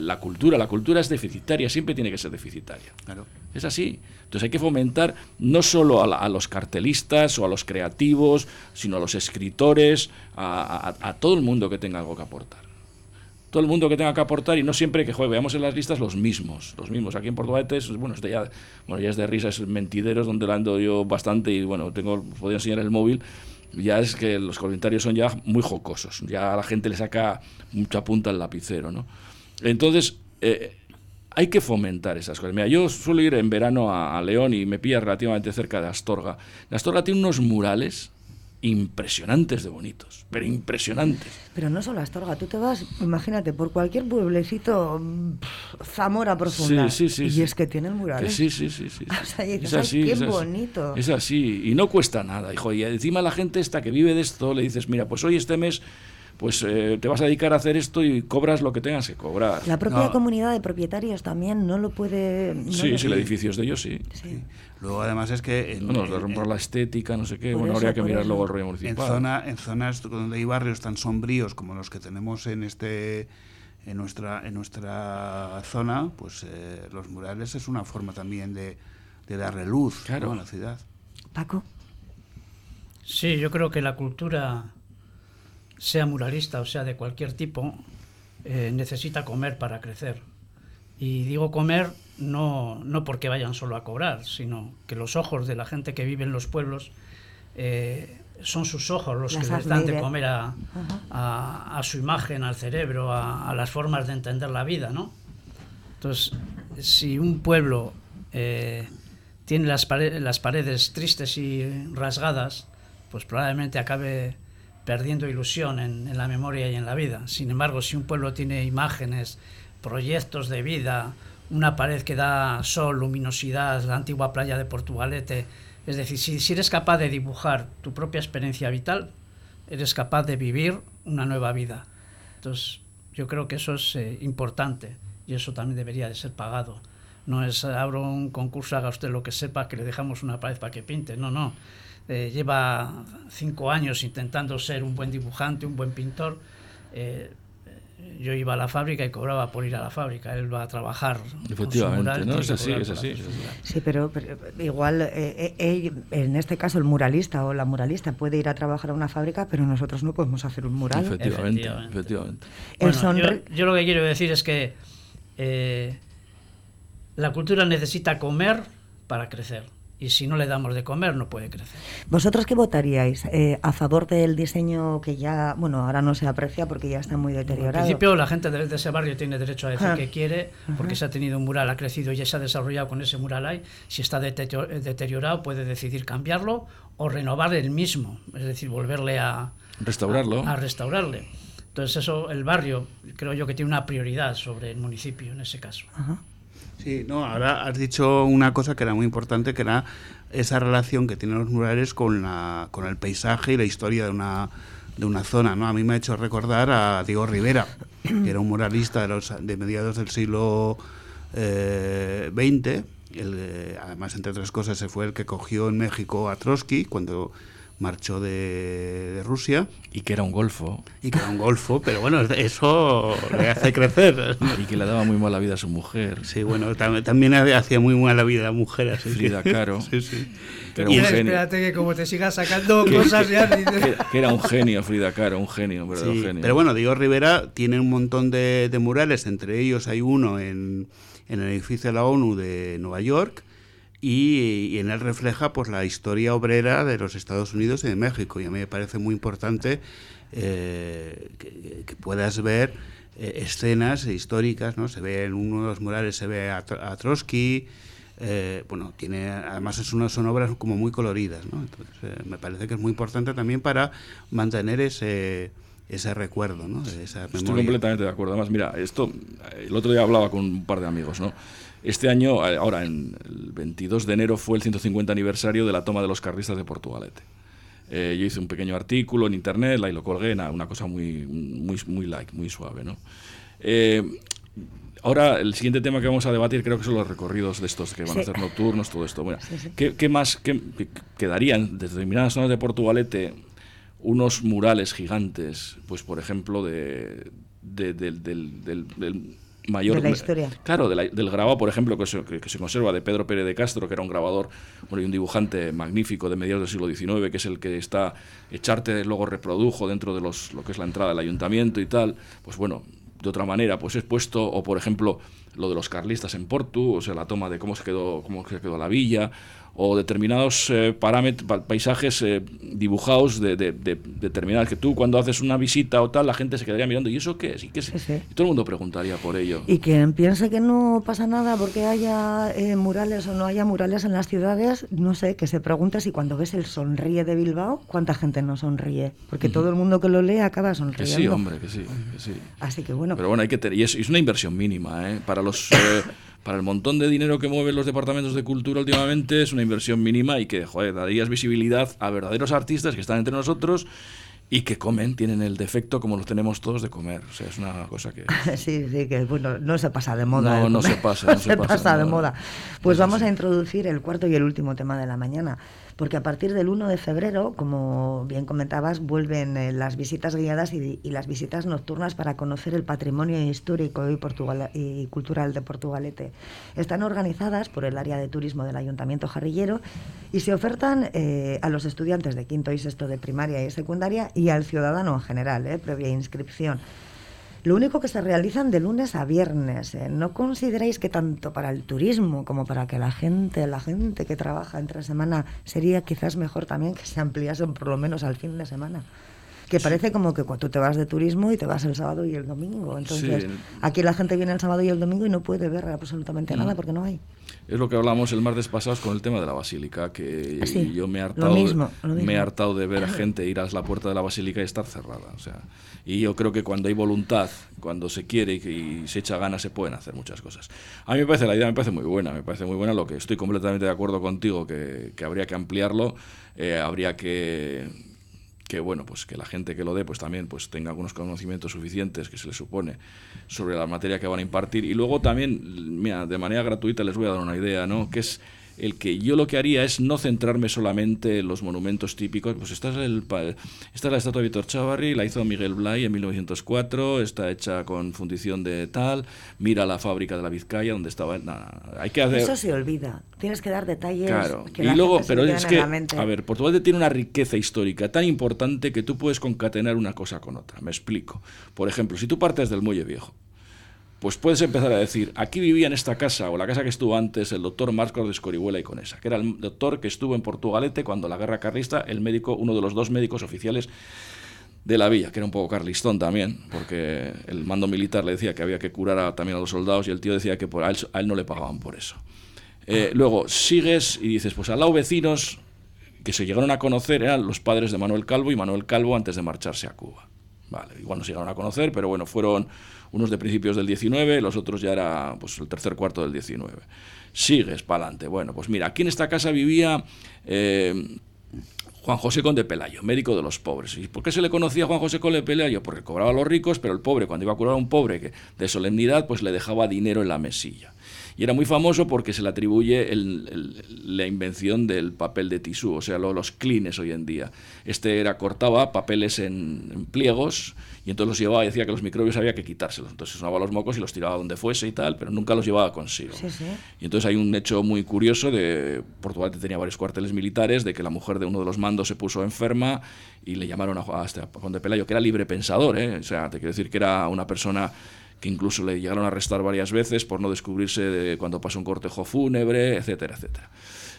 la cultura, la cultura es deficitaria, siempre tiene que ser deficitaria. Claro. Es así. Entonces hay que fomentar no solo a, los cartelistas o a los creativos, sino a los escritores, a todo el mundo que tenga algo que aportar todo el mundo que tenga que aportar y no siempre que juegue, veamos en las listas los mismos, los mismos. Aquí en Portugal es, bueno, este ya, bueno, ya es de risas mentideros donde lo ando yo bastante y bueno, tengo, podría enseñar el móvil, ya es que los comentarios son ya muy jocosos, ya a la gente le saca mucha punta al lapicero, ¿no? Entonces, eh, hay que fomentar esas cosas. Mira, yo suelo ir en verano a, a León y me pilla relativamente cerca de Astorga. Astorga tiene unos murales impresionantes de bonitos, pero impresionantes. Pero no solo Astorga, tú te vas, imagínate, por cualquier pueblecito, Zamora profunda, sí, sí, sí, y es que tienen murales. sí, sí, sí, sí. es así, qué bonito. Es así, y no cuesta nada, hijo, y encima la gente esta que vive de esto, le dices, mira, pues hoy este mes pues eh, te vas a dedicar a hacer esto y cobras lo que tengas que cobrar. La propia comunidad de propietarios también no lo puede... sí, sí, el edificio es de ellos, sí. Luego además es que... En, bueno, de la estética, no sé qué, bueno, habría que mirar luego el rollo municipal. En, zona, en zonas donde hay barrios tan sombríos como los que tenemos en este en nuestra en nuestra zona, pues eh, los murales es una forma también de de darle luz a la ciudad. Paco. Sí, yo creo que la cultura, sea muralista o sea de cualquier tipo, eh, necesita comer para crecer. Y digo comer no, no porque vayan solo a cobrar, sino que los ojos de la gente que vive en los pueblos eh, son sus ojos los que les dan de comer a, a, su imagen, al cerebro, a, las formas de entender la vida, ¿no? Entonces, si un pueblo eh, tiene las, las paredes tristes y rasgadas, pues probablemente acabe perdiendo ilusión en, en, la memoria y en la vida. Sin embargo, si un pueblo tiene imágenes, proyectos de vida, una pared que da sol, luminosidad, la antigua playa de Portugalete, es decir, si, eres capaz de dibujar tu propia experiencia vital, eres capaz de vivir una nueva vida. Entonces, yo creo que eso es eh, importante y eso también debería de ser pagado. No es abro un concurso, haga usted lo que sepa, que le dejamos una pared para que pinte. No, no. Eh, lleva cinco años intentando ser un buen dibujante, un buen pintor. Eh, yo iba a la fábrica y cobraba por ir a la fábrica. Él va a trabajar. Efectivamente, ¿no? Es así, es así, Sí, pero, igual, eh, en este caso, el muralista o la muralista puede ir a trabajar a una fábrica, pero nosotros no podemos hacer un mural. Efectivamente, efectivamente. yo, lo que quiero decir es que la cultura necesita comer para crecer. Y si no le damos de comer, no puede crecer. ¿Vosotros qué votaríais? Eh, ¿A favor del diseño que ya, bueno, ahora no se aprecia porque ya está muy deteriorado? Al principio, la gente de, ese barrio tiene derecho a decir que quiere, porque se ha tenido un mural, ha crecido y ya se ha desarrollado con ese mural ahí. Si está deteriorado, puede decidir cambiarlo o renovar el mismo, es decir, volverle a. Restaurarlo. a restaurarle. Entonces, eso, el barrio, creo yo que tiene una prioridad sobre el municipio en ese caso. Ajá. Sí, no, ahora has dicho una cosa que era muy importante, que era esa relación que tienen los murales con, la, con el paisaje y la historia de una, de una zona. ¿no? A mí me ha hecho recordar a Diego Rivera, que era un muralista de, mediados del siglo XX. Eh, el, además, entre otras cosas, se fue el que cogió en México a Trotsky cuando marchó de, Rusia. Y que era un golfo. Y que era un golfo, pero bueno, eso le hace crecer. Y que le daba muy mala vida a su mujer. Sí, bueno, también hacía muy mala vida a la mujer. Así Frida Caro. Sí, sí. Que era y un espérate que como te sigas sacando cosas ya... Que, era un genio Frida Caro, un genio, un verdadero genio. Pero bueno, Diego Rivera tiene un montón de, de murales, entre ellos hay uno en, en el edificio de la ONU de Nueva York, y, en él refleja pues la historia obrera de los Estados Unidos y de México y a mí me parece muy importante eh, que, puedas ver eh, escenas históricas no se ve en uno de los murales se ve a, Trotsky eh, bueno tiene además es una, son obras como muy coloridas no entonces me parece que es muy importante también para mantener ese ese recuerdo, ¿no? esa Estoy completamente de acuerdo. Además, mira, esto, el otro día hablaba con un par de amigos, ¿no? Este año, eh, ahora en el 22 de enero, fue el 150 aniversario de la toma de los carlistas de Portugalete. Eh, yo hice un pequeño artículo en internet, y lo colgué, una cosa muy, muy, muy like, muy suave. ¿no? Eh, ahora, el siguiente tema que vamos a debatir creo que son los recorridos de estos que van a ser nocturnos, todo esto. Bueno, ¿qué, más qué, quedarían desde determinadas zonas de Portugalete unos murales gigantes? Pues, por ejemplo, de, del, del mayor... De la historia. Claro, del grabado, por ejemplo, que se, que, se, conserva de Pedro Pérez de Castro, que era un grabador bueno, y un dibujante magnífico de mediados del siglo XIX, que es el que está, Echarte luego reprodujo dentro de los, lo que es la entrada del ayuntamiento y tal, pues bueno, de otra manera, pues es puesto, o por ejemplo, lo de los carlistas en Portu, o sea, la toma de cómo se quedó, cómo se quedó la villa, o determinados eh, paisajes eh, dibujados de, de, determinados que tú cuando haces una visita o tal la gente se quedaría mirando y eso qué es y, qué es? y todo el mundo preguntaría por ello. Y quien piense que no pasa nada porque haya eh, murales o no haya murales en las ciudades no sé que se pregunte si cuando ves el sonríe de Bilbao cuánta gente no sonríe porque todo el mundo que lo lee acaba sonriendo que sí hombre que sí, que sí. así que bueno. Pero bueno hay que tener y es, es una inversión mínima ¿eh? para los para el montón de dinero que mueven los departamentos de cultura últimamente, es una inversión mínima y que, joder, darías visibilidad a verdaderos artistas que están entre nosotros y que comen, tienen el defecto como lo tenemos todos de comer. O sea, es una cosa que... Sí, sí, que bueno, no se pasa de moda. No, no se pasa. No se, pasa, de moda. Pues vamos a introducir el cuarto y el último tema de la mañana, porque a partir del 1 de febrero, como bien comentabas, vuelven eh, las visitas guiadas y, las visitas nocturnas para conocer el patrimonio histórico y cultural de Portugalete. Están organizadas por el área de turismo del Ayuntamiento Jarrillero y se ofertan eh, a los estudiantes de quinto y sexto de primaria y secundaria y al ciudadano en general, eh, previa inscripción. Lo único que se realizan de lunes a viernes. ¿eh? ¿No consideráis que tanto para el turismo como para que la gente, la gente que trabaja entre semana, sería quizás mejor también que se ampliasen por lo menos al fin de semana? que parece como que cuando tú te vas de turismo y te vas el sábado y el domingo. Entonces, sí. aquí la gente viene el sábado y el domingo y no puede ver absolutamente Mm. nada porque no hay. Es lo que hablamos el martes pasado con el tema de la basílica, que Sí, yo me he lo hartado, mismo, me he hartado de ver a gente ir a la puerta de la basílica y estar cerrada. O sea, y yo creo que cuando hay voluntad, cuando se quiere y, y se echa ganas, se pueden hacer muchas cosas. A mí me parece, la idea me parece muy buena, me parece muy buena, lo que estoy completamente de acuerdo contigo, que, que habría que ampliarlo, eh, habría que que bueno pues que la gente que lo dé pues también pues tenga algunos conocimientos suficientes que se les supone sobre la materia que van a impartir. Y luego también mira de manera gratuita les voy a dar una idea no que es el que yo lo que haría es no centrarme solamente en los monumentos típicos pues esta es el esta es la estatua de Víctor Chavarri la hizo Miguel Blay en 1904 está hecha con fundición de tal mira la fábrica de la Vizcaya donde estaba no, hay que hacer Eso se olvida. Tienes que dar detalles Claro, que y luego, pero es que, a ver, Portugal tiene una riqueza histórica tan importante que tú puedes concatenar una cosa con otra. Me explico. Por ejemplo, si tú partes del Muelle Viejo, pues puedes empezar a decir, aquí vivía en esta casa, o la casa que estuvo antes, el doctor Marcos de Escorihuela y Conesa, que era el doctor que estuvo en Portugalete cuando la guerra carlista, el médico, uno de los dos médicos oficiales de la villa, que era un poco carlistón también, porque el mando militar le decía que había que curar a- también a los soldados y el tío decía que por a él, a él no le pagaban por eso. Eh, luego sigues y dices, pues al lado vecinos que se llegaron a conocer eran los padres de Manuel Calvo y Manuel Calvo antes de marcharse a Cuba. Vale, igual no se llegaron a conocer, pero bueno, fueron unos de principios del 19, los otros ya era pues el tercer cuarto del 19. Sigues para adelante. Bueno, pues mira, aquí en esta casa vivía eh, Juan José Conde Pelayo, médico de los pobres. ¿Y por qué se le conocía a Juan José Conde Pelayo? Porque cobraba a los ricos, pero el pobre, cuando iba a curar a un pobre de solemnidad, pues le dejaba dinero en la mesilla. Y era muy famoso porque se le atribuye el- el- la invención del papel de tisú, o sea, lo- los clines hoy en día. Este era cortaba papeles en, en pliegos y entonces los llevaba y decía que los microbios había que quitárselos. Entonces sonaba los mocos y los tiraba donde fuese y tal, pero nunca los llevaba consigo. Sí, sí. Y entonces hay un hecho muy curioso de Portugal tenía varios cuarteles militares, de que la mujer de uno de los mandos se puso enferma y le llamaron a, este a Conde Pelayo, que era libre pensador, ¿eh? o sea, te quiero decir que era una persona que incluso le llegaron a arrestar varias veces por no descubrirse de cuando pasó un cortejo fúnebre, etcétera, etcétera.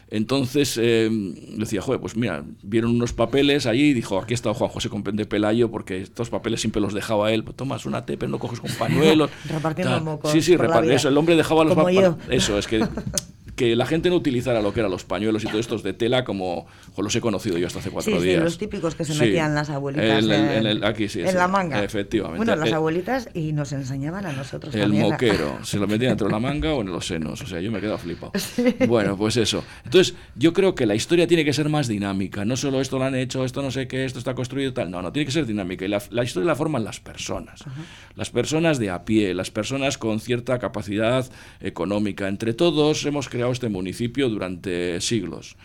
Entonces eh, decía, joder, pues mira, vieron unos papeles allí y dijo, aquí está Juan José Conde Pelayo, porque estos papeles siempre los dejaba él. Pues tomas una té, pero no coges con pañuelo. Repartiendo mocos Sí, sí, por la repar- vida. eso, el hombre dejaba los Como pa- yo. Eso, es que, que la gente no utilizara lo que eran los pañuelos y todo estos de tela como jo, los he conocido yo hasta hace cuatro Sí, sí, días. los típicos que se Sí. metían las abuelitas En el- el- aquí sí, en la manga. Efectivamente. Bueno, las Eh, abuelitas y nos enseñaban a nosotros el también. a- moquero, se lo metían dentro de la manga o en los senos, o sea, yo me he quedado flipado. Bueno, pues eso. Entonces, yo creo que la historia tiene que ser más dinámica, no solo esto lo han hecho, esto no sé qué, esto está construido y tal, no, no, tiene que ser dinámica y la, la historia la forman las personas, las personas de a pie, las personas con cierta capacidad económica. Entre todos hemos creado este municipio durante siglos.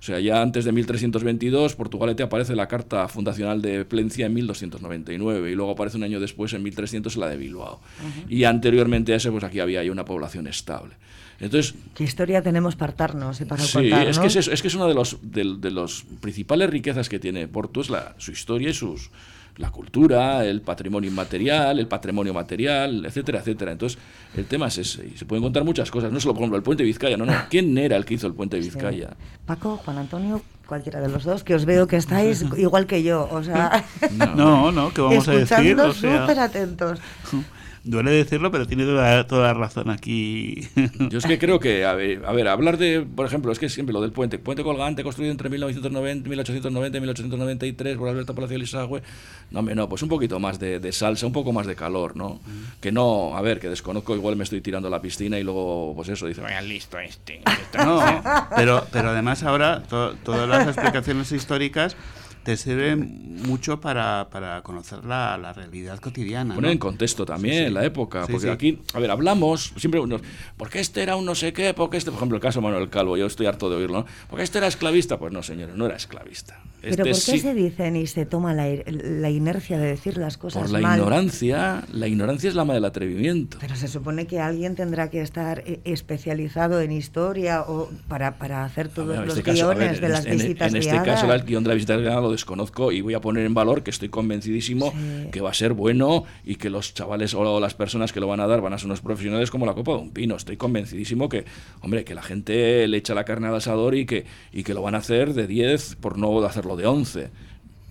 O sea, ya antes de 1322, Portugalete aparece la carta fundacional de Plencia en 1299 y luego aparece un año después, en 1300, la de Bilbao. Y anteriormente a ese, pues aquí había ya una población estable. Entonces, ¿Qué historia tenemos para hartarnos y para sí, contar, es no? que es, es que es una de los, de, de los principales riquezas que tiene Porto, es la, su historia y sus la cultura, el patrimonio inmaterial, el patrimonio material, etcétera, etcétera. Entonces, el tema es ese. Y se pueden contar muchas cosas. No solo, por ejemplo, el puente de Vizcaya. No, no. ¿Quién era el que hizo el puente de Vizcaya? Paco, Juan Antonio, cualquiera de los dos, que os veo que estáis igual que yo, o sea, No, no, ¿qué vamos a decir? escuchando O sea, súper atentos. duele decirlo, pero tiene toda, toda la razón aquí. Yo es que creo que, a ver, a ver, hablar de, por ejemplo, es que siempre lo del puente, puente colgante construido entre 1990, 1890 y 1893 por Alberto Palacio Lisagüe, no, no, pues un poquito más de, de salsa, un poco más de calor, ¿no? Que no, a ver, que desconozco, igual me estoy tirando a la piscina y luego, pues eso, dice, vaya listo este. No, pero, pero además ahora to- todas las explicaciones históricas te sirve mucho para, para conocer la, la, realidad cotidiana. Poner en contexto también la época, porque aquí, a ver, hablamos siempre, unos, porque este era un no sé qué, porque este, por ejemplo, el caso de Manuel Calvo, yo estoy harto de oírlo, ¿no? Porque este era esclavista, pues no, señores, no era esclavista. Este ¿Pero por qué se dicen y se toma la, la, inercia de decir las cosas Por la mal? ignorancia, la ignorancia es la madre del atrevimiento. Pero se supone que alguien tendrá que estar eh, especializado en historia o para, para hacer todos ver, los este guiones ver, de las en, visitas En, en este caso, el guion de la visita guiada lo desconozco y voy a poner en valor que estoy convencidísimo sí. que va a ser bueno y que los chavales o las personas que lo van a dar van a ser unos profesionales como la copa de un pino. Estoy convencidísimo que, hombre, que la gente le echa la carne al asador y que, y que lo van a hacer de 10 por no hacerlo de 11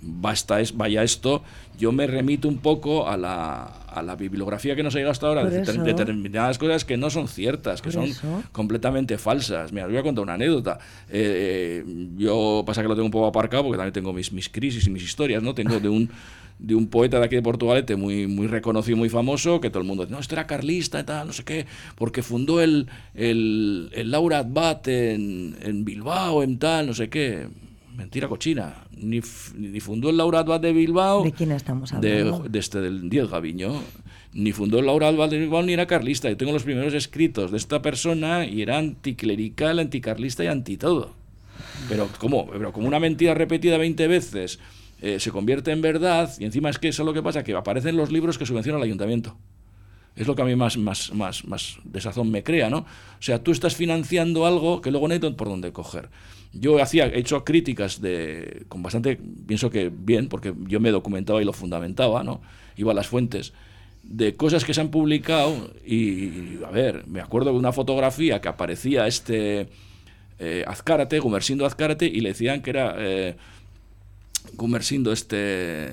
basta es, vaya esto, yo me remito un poco a la, a la bibliografía que nos ha llegado hasta ahora, de determinadas cosas que no son ciertas, que son eso. completamente falsas. Mira, os voy a contar una anécdota. Eh, yo pasa que lo tengo un poco aparcado porque también tengo mis, mis crisis y mis historias, ¿no? Tengo de un de un poeta de aquí de Portugalete muy, muy reconocido, muy famoso, que todo el mundo dice, no, este era carlista y tal, no sé qué, porque fundó el, el, el Laura Abad en, en Bilbao, en tal, no sé qué mentira cochina. Ni, ni fundó el Laura Abad de Bilbao. ¿De quién estamos hablando? De, de este, del Diez Gaviño. Ni fundó el Laura Abad de Bilbao ni era carlista. Yo tengo los primeros escritos de esta persona y era anticlerical, anticarlista y anti todo. Pero como, pero como una mentira repetida 20 veces eh, se convierte en verdad, y encima es que eso es lo que pasa, que aparecen los libros que subvenciona el ayuntamiento. Es lo que a mí más, más, más, más desazón me crea, ¿no? O sea, tú estás financiando algo que luego no hay por dónde coger. Yo hacía, he hecho críticas de, con bastante, pienso que bien, porque yo me documentaba y lo fundamentaba, ¿no? Iba a las fuentes de cosas que se han publicado y, a ver, me acuerdo de una fotografía que aparecía este eh, Azcárate, Gumersindo Azcárate, y le decían que era eh, Gumersindo este...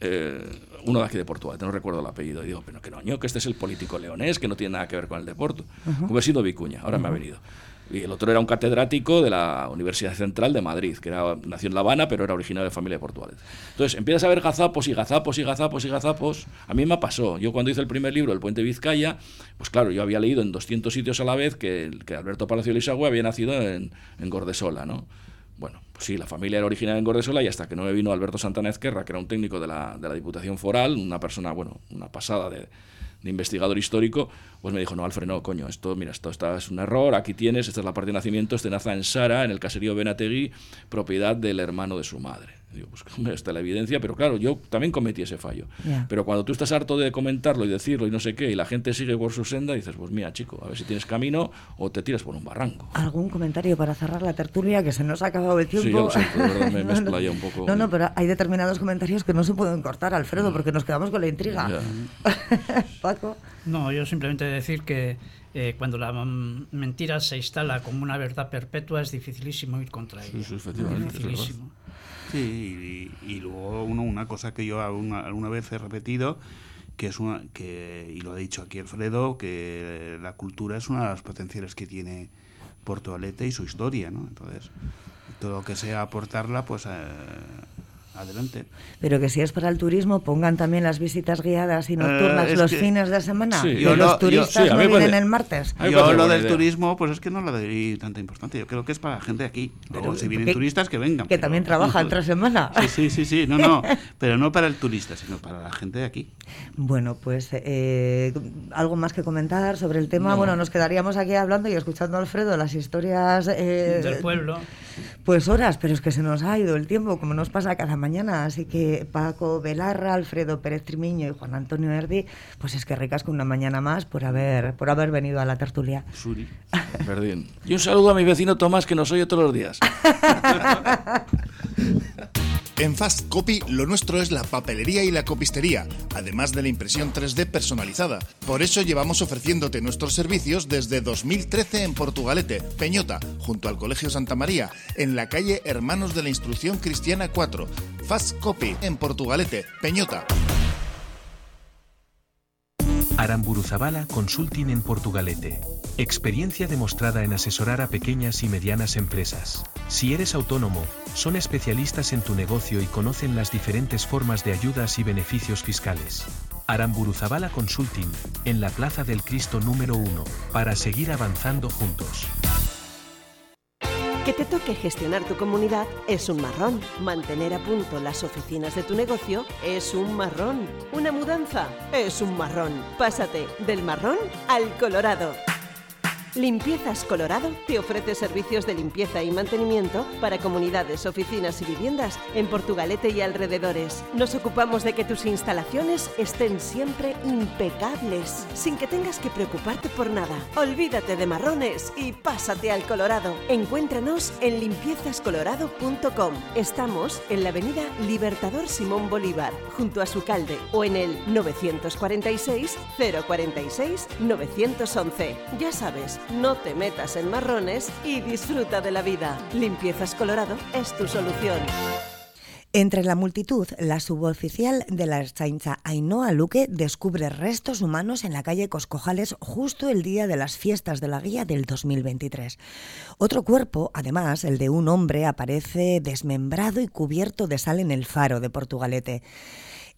Eh, uno de aquí de Portugal, no recuerdo el apellido, y digo, pero que no, que este es el político leonés, que no tiene nada que ver con el deporte. Uh -huh. Gumersindo Vicuña, ahora uh -huh. me ha venido. Y el otro era un catedrático de la Universidad Central de Madrid, que era, nació en La Habana, pero era originario de familia de Portugal. Entonces empiezas a ver gazapos y gazapos y gazapos y gazapos. A mí me pasó. Yo cuando hice el primer libro, El Puente Vizcaya, pues claro, yo había leído en 200 sitios a la vez que, que Alberto Palacio Lisagüe había nacido en, en Gordesola, ¿no? Bueno, pues sí, la familia era originaria en Gordesola y hasta que no me vino Alberto Santana Ezquerra, que era un técnico de la, de la Diputación Foral, una persona, bueno, una pasada de, de investigador histórico, pues me dijo, no, Alfred, no, coño, esto, mira, esto, es un error, aquí tienes, esta es la parte de nacimiento, este naza en Sara, en el caserío Benategui, propiedad del hermano de su madre. Digo, pues hombre, está la evidencia, pero claro, yo también cometí ese fallo. Yeah. Pero cuando tú estás harto de comentarlo y decirlo y no sé qué, y la gente sigue por su senda, dices, pues mira, chico, a ver si tienes camino o te tiras por un barranco. ¿Algún comentario para cerrar la tertulia? Que se nos ha acabado el tiempo. Sí, yo lo siento, de verdad, me, me no, no, un poco. No, no, pero hay determinados comentarios que no se pueden cortar, Alfredo, porque nos quedamos con la intriga. Yeah. Paco. No, yo simplemente decir que eh, cuando la mentira se instala como una verdad perpetua es dificilísimo ir contra ella. Sí, sí, efectivamente. Dificilísimo. Sí, y, y luego uno, una cosa que yo alguna, alguna vez he repetido, que es una, que, y lo ha dicho aquí Alfredo, que la cultura es una de las potenciales que tiene Porto Alete y su historia, ¿no? Entonces, todo lo que sea aportarla, pues... Eh, adelante. Pero que si es para el turismo, pongan también las visitas guiadas y nocturnas Eh, los que- fines de semana. Sí, yo los lo- yo- turistas sí, no vienen el martes. Yo lo del idea. turismo, pues es que no le doy tanta importancia. Yo creo que es para la gente de aquí. Luego, si vienen que- turistas, que vengan. Que pero- también trabaja entre semana. Sí, sí, sí, sí. No, no. Pero no para el turista, sino para la gente de aquí. Bueno, pues eh, algo más que comentar sobre el tema. No. Bueno, nos quedaríamos aquí hablando y escuchando a Alfredo las historias eh, Del pueblo. Pues horas, pero es que se nos ha ido el tiempo, como nos pasa cada mañana. Así que Paco Belarra, Alfredo Pérez Trimiño y Juan Antonio Erdi, pues es que ricas con una mañana más por haber, por haber venido a la tertulia. Suri. Perdín. Y un saludo a mi vecino Tomás, que nos oye todos los días. En Fast Copy lo nuestro es la papelería y la copistería, además de la impresión 3D personalizada. Por eso llevamos ofreciéndote nuestros servicios desde 2013 en Portugalete, Peñota, junto al Colegio Santa María, en la calle Hermanos de la Instrucción Cristiana 4. Fast Copy en Portugalete, Peñota. Aramburuzabala Consulting en Portugalete. Experiencia demostrada en asesorar a pequeñas y medianas empresas. Si eres autónomo, son especialistas en tu negocio y conocen las diferentes formas de ayudas y beneficios fiscales. Aramburuzabala Consulting, en la Plaza del Cristo número 1, para seguir avanzando juntos. Que te toque gestionar tu comunidad es un marrón. Mantener a punto las oficinas de tu negocio es un marrón. Una mudanza es un marrón. Pásate del marrón al colorado. Limpiezas Colorado te ofrece servicios de limpieza y mantenimiento para comunidades, oficinas y viviendas en Portugalete y alrededores. Nos ocupamos de que tus instalaciones estén siempre impecables, sin que tengas que preocuparte por nada. Olvídate de marrones y pásate al Colorado. Encuéntranos en limpiezascolorado.com. Estamos en la avenida Libertador Simón Bolívar, junto a su calde, o en el 946 046 911. Ya sabes, no te metas en marrones y disfruta de la vida. Limpiezas Colorado es tu solución. Entre la multitud, la suboficial de la Ertzaintza Ainhoa Luque descubre restos humanos en la calle Coscojales justo el día de las fiestas de la guía del 2023. Otro cuerpo, además, el de un hombre, aparece desmembrado y cubierto de sal en el faro de Portugalete.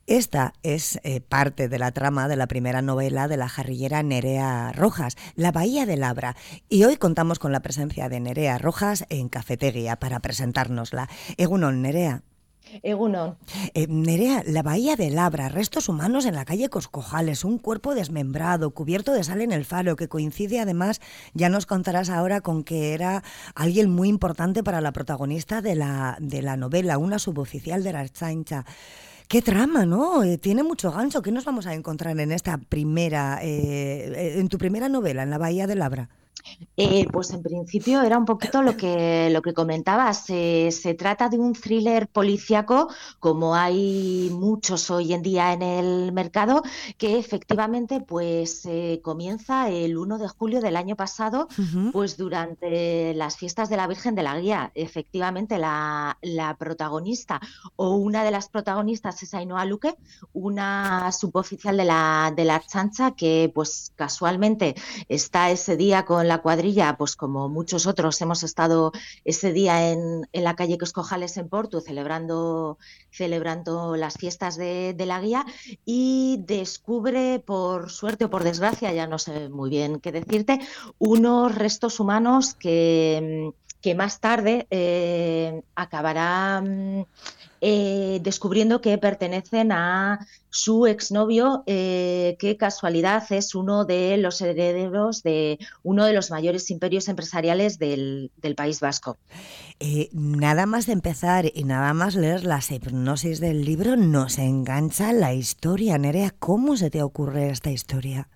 Esta es eh, parte de la trama de la primera novela de la jarrillera Nerea Rojas, La Bahía de Labra. Y hoy contamos con la presencia de Nerea Rojas en Cafetería para presentárnosla. Egunon, Nerea. Egunon. Eh, Nerea, la bahía de Labra, restos humanos en la calle Coscojales, un cuerpo desmembrado, cubierto de sal en el faro, que coincide además, ya nos contarás ahora, con que era alguien muy importante para la protagonista de la, de la novela, una suboficial de la Archancha. Qué trama, ¿no? Eh, tiene mucho gancho. ¿Qué nos vamos a encontrar en esta primera, eh, en tu primera novela, en la Bahía de Labra? Eh, pues en principio era un poquito lo que, lo que comentabas. se trata de un thriller policíaco, como hay muchos hoy en día en el mercado, que efectivamente pues comienza el 1 de julio del año pasado, pues durante las fiestas de la Virgen de la Guía. Efectivamente, la, la protagonista o una de las protagonistas es Ainhoa Luque, una suboficial de la, de la Chancha que pues casualmente está ese día con la cuadrilla, pues como muchos otros hemos estado ese día en, en la calle Coscojales en Porto celebrando, celebrando las fiestas de, de, la guía y descubre, por suerte o por desgracia, ya no sé muy bien qué decirte, unos restos humanos que, que más tarde eh, acabará eh, descubriendo que pertenecen a su exnovio, eh, que casualidad es uno de los herederos de uno de los mayores imperios empresariales del, del País Vasco. Nada más de empezar y nada más leer las hipnosis del libro, nos engancha la historia. Nerea, ¿cómo se te ocurre esta historia?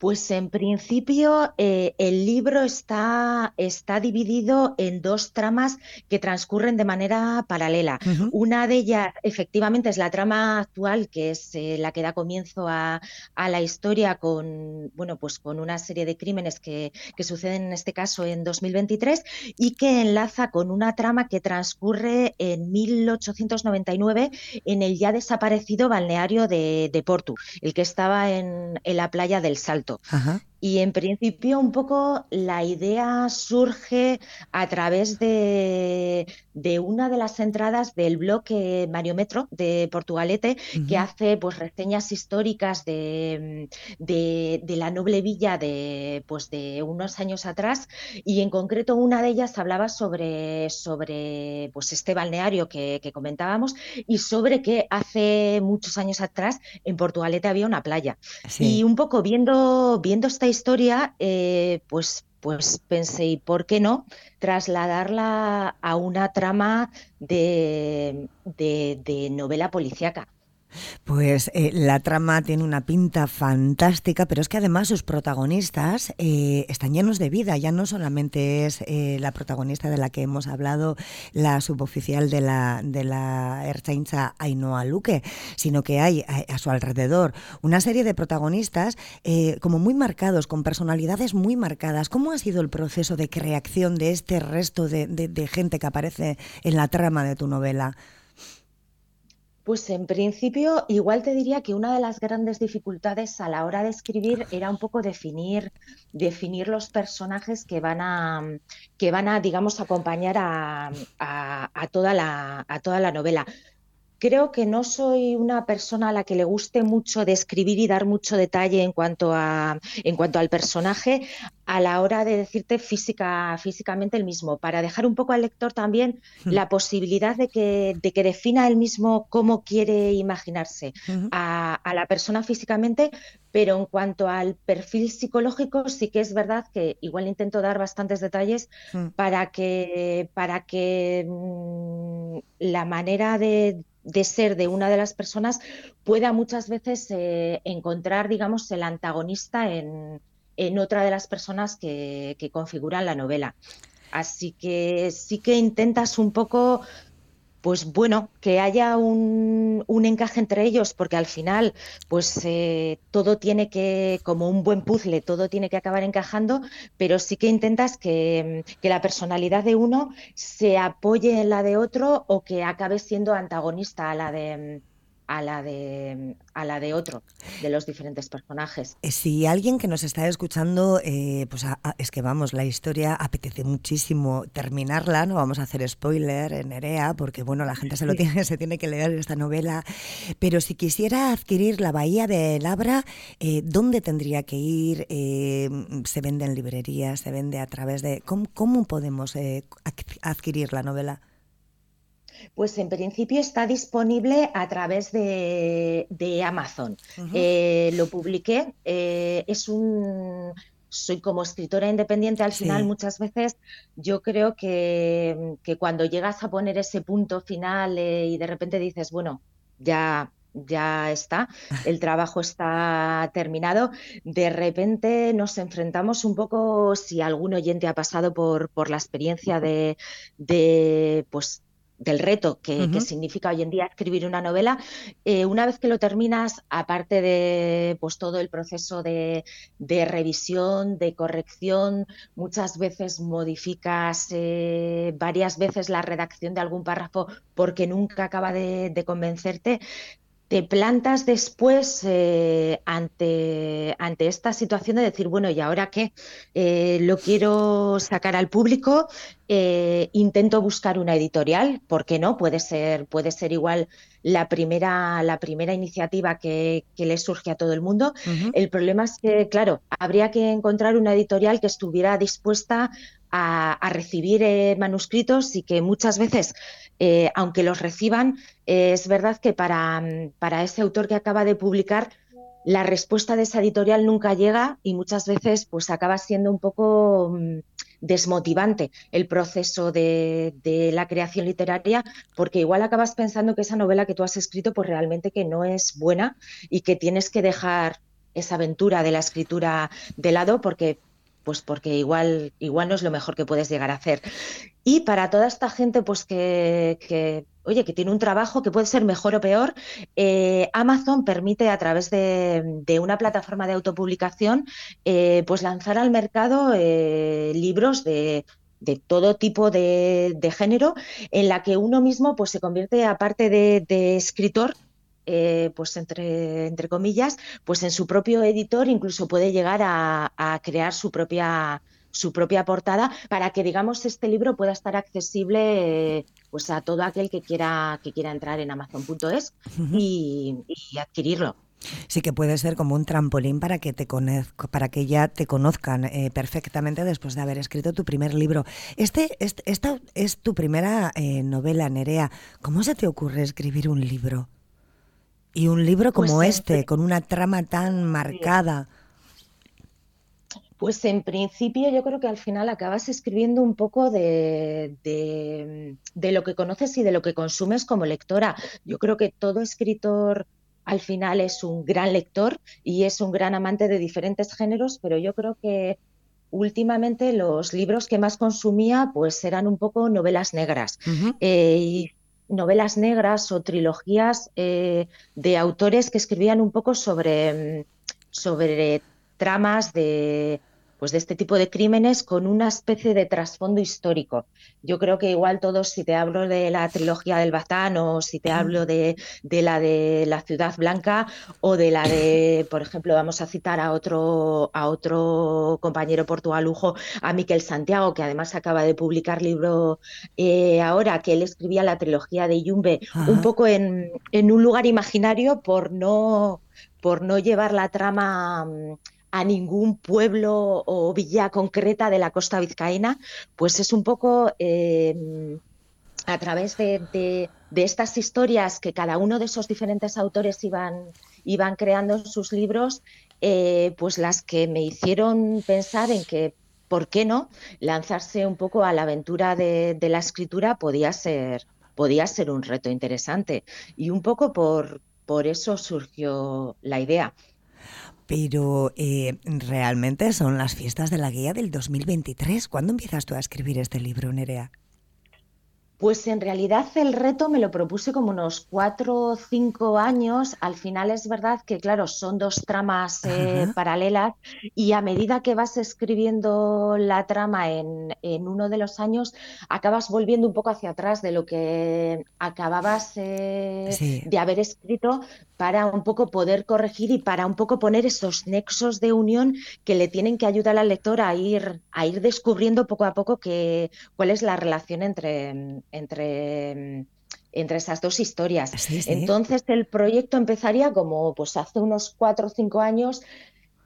Pues en principio eh, el libro está, está, dividido en dos tramas que transcurren de manera paralela. Uh -huh. Una de ellas efectivamente es la trama actual, que es eh, la que da comienzo a, a, la historia con, bueno, pues con una serie de crímenes que, que, suceden en este caso en 2023 y que enlaza con una trama que transcurre en 1899 en el ya desaparecido balneario de, de Porto, el que estaba en, en la playa del Salto. Ajá. Y en principio un poco la idea surge a través de, de una de las entradas del blog Mario Metro de Portugalete, uh -huh. que hace pues reseñas históricas de, de, de, la noble villa de, pues, de unos años atrás. Y en concreto una de ellas hablaba sobre, sobre pues, este balneario que, que comentábamos y sobre que hace muchos años atrás en Portugalete había una playa. Sí. Y un poco viendo, viendo esta historia, eh, pues, pues pensé, ¿y por qué no trasladarla a una trama de, de, de novela policíaca? Pues eh, la trama tiene una pinta fantástica, pero es que además sus protagonistas eh, están llenos de vida. Ya no solamente es eh, la protagonista de la que hemos hablado, la suboficial de la, de la Ertzaintza Ainhoa Luque, sino que hay a, su alrededor una serie de protagonistas como muy marcados, con personalidades muy marcadas. ¿Cómo ha sido el proceso de creación de este resto de gente que aparece en la trama de tu novela? Pues en principio, igual te diría que una de las grandes dificultades a la hora de escribir era un poco definir, definir los personajes que van a, que van a digamos, acompañar a, a, a toda, la, a toda la novela creo que no soy una persona a la que le guste mucho describir y dar mucho detalle en cuanto a en cuanto al personaje a la hora de decirte física físicamente el mismo para dejar un poco al lector también Hmm. la posibilidad de que de que defina él mismo cómo quiere imaginarse a, a la persona físicamente pero en cuanto al perfil psicológico sí que es verdad que igual intento dar bastantes detalles Hmm. para que para que mm, la manera de, de ser de una de las personas pueda muchas veces eh, encontrar, digamos, el antagonista en, en otra de las personas que, que configuran la novela. Así que sí que intentas un poco, pues bueno, que haya un, encaje entre ellos, porque al final, pues eh, todo tiene que, como un buen puzzle, todo tiene que acabar encajando, pero sí que intentas que, que la personalidad de uno se apoye en la de otro o que acabe siendo antagonista a la de a la de a la de otro de los diferentes personajes. Eh, Si alguien que nos está escuchando, eh, pues a- a- es que vamos, la historia apetece muchísimo terminarla, no vamos a hacer spoiler en Nerea, porque bueno, la gente se lo tiene, se tiene que leer esta novela. Pero si quisiera adquirir La Bahía de Labra, eh, ¿dónde tendría que ir? Eh, ¿Se vende en librerías? ¿Se vende a través de...? ¿Cómo, cómo podemos adquirir la novela? Pues en principio está disponible a través de, de Amazon. Eh, lo publiqué. eh, es un. Soy como escritora independiente, al Sí. final muchas veces yo creo que, que cuando llegas a poner ese punto final eh, y de repente dices, bueno, ya, ya está, el trabajo está terminado, de repente nos enfrentamos un poco, si algún oyente ha pasado por, por la experiencia de, de pues del reto que, significa hoy en día escribir una novela, eh, una vez que lo terminas, aparte de pues todo el proceso de, de revisión, de corrección, muchas veces modificas eh, varias veces la redacción de algún párrafo porque nunca acaba de, de convencerte, te plantas después eh, ante, ante esta situación de decir, bueno, ¿y ahora qué? Eh, lo quiero sacar al público, eh, intento buscar una editorial, ¿por qué no? Puede ser, puede ser igual la primera, la primera iniciativa que, que le surge a todo el mundo. El problema es que, claro, habría que encontrar una editorial que estuviera dispuesta a, a recibir eh, manuscritos y que muchas veces, eh, aunque los reciban, eh, es verdad que para, mm, para ese autor que acaba de publicar, la respuesta de esa editorial nunca llega y muchas veces pues acaba siendo un poco mm, desmotivante el proceso de, de la creación literaria porque igual acabas pensando que esa novela que tú has escrito pues realmente que no es buena y que tienes que dejar esa aventura de la escritura de lado porque pues porque igual igual no es lo mejor que puedes llegar a hacer. Y para toda esta gente, pues que, que, oye, que tiene un trabajo que puede ser mejor o peor, eh, Amazon permite a través de, de una plataforma de autopublicación, eh, pues lanzar al mercado eh, libros de, de todo tipo de, de género, en la que uno mismo pues se convierte, aparte de, de escritor, eh, pues entre, entre comillas, pues en su propio editor incluso puede llegar a, a crear su propia su propia portada para que digamos este libro pueda estar accesible eh, pues a todo aquel que quiera que quiera entrar en amazon.es y, y adquirirlo. Sí que puede ser como un trampolín para que te conozca, para que ya te conozcan eh, perfectamente después de haber escrito tu primer libro. Este, este- esta es tu primera eh, novela, Nerea. ¿Cómo se te ocurre escribir un libro? Y un libro como Pues, este, con una trama tan marcada. Pues en principio yo creo que al final acabas escribiendo un poco de, de- de lo que conoces y de lo que consumes como lectora. Yo creo que todo escritor al final es un gran lector y es un gran amante de diferentes géneros, pero yo creo que últimamente los libros que más consumía pues eran un poco novelas negras. Eh, y novelas negras o trilogías eh, de autores que escribían un poco sobre, mm, sobre tramas de pues de este tipo de crímenes con una especie de trasfondo histórico. Yo creo que igual todos, si te hablo de la trilogía del Bazán o si te hablo de, la de la Ciudad Blanca o de la de, por ejemplo, vamos a citar a otro, a otro compañero portugalujo, a Miquel Santiago, que además acaba de publicar libro eh, ahora, que él escribía la trilogía de Yumbe, un poco en, en un lugar imaginario por no, por no llevar la trama a ningún pueblo o villa concreta de la costa vizcaína, pues es un poco eh, a través de, estas historias que cada uno de esos diferentes autores iban, iban creando en sus libros, eh, pues las que me hicieron pensar en que, ¿por qué no? Lanzarse un poco a la aventura de, la escritura podía ser, podía ser un reto interesante. Y un poco por, por eso surgió la idea. Pero eh, realmente son las fiestas de la guía del 2023. ¿Cuándo empiezas tú a escribir este libro, Nerea? Pues en realidad el reto me lo propuse como unos cuatro o cinco años. Al final es verdad que, claro, son dos tramas eh, paralelas y a medida que vas escribiendo la trama en, uno de los años, acabas volviendo un poco hacia atrás de lo que acababas eh, de haber escrito para un poco poder corregir y para un poco poner esos nexos de unión que le tienen que ayudar al lector a ir, a ir descubriendo poco a poco que, cuál es la relación entre entre, entre esas dos historias. Entonces el proyecto empezaría como pues hace unos cuatro o cinco años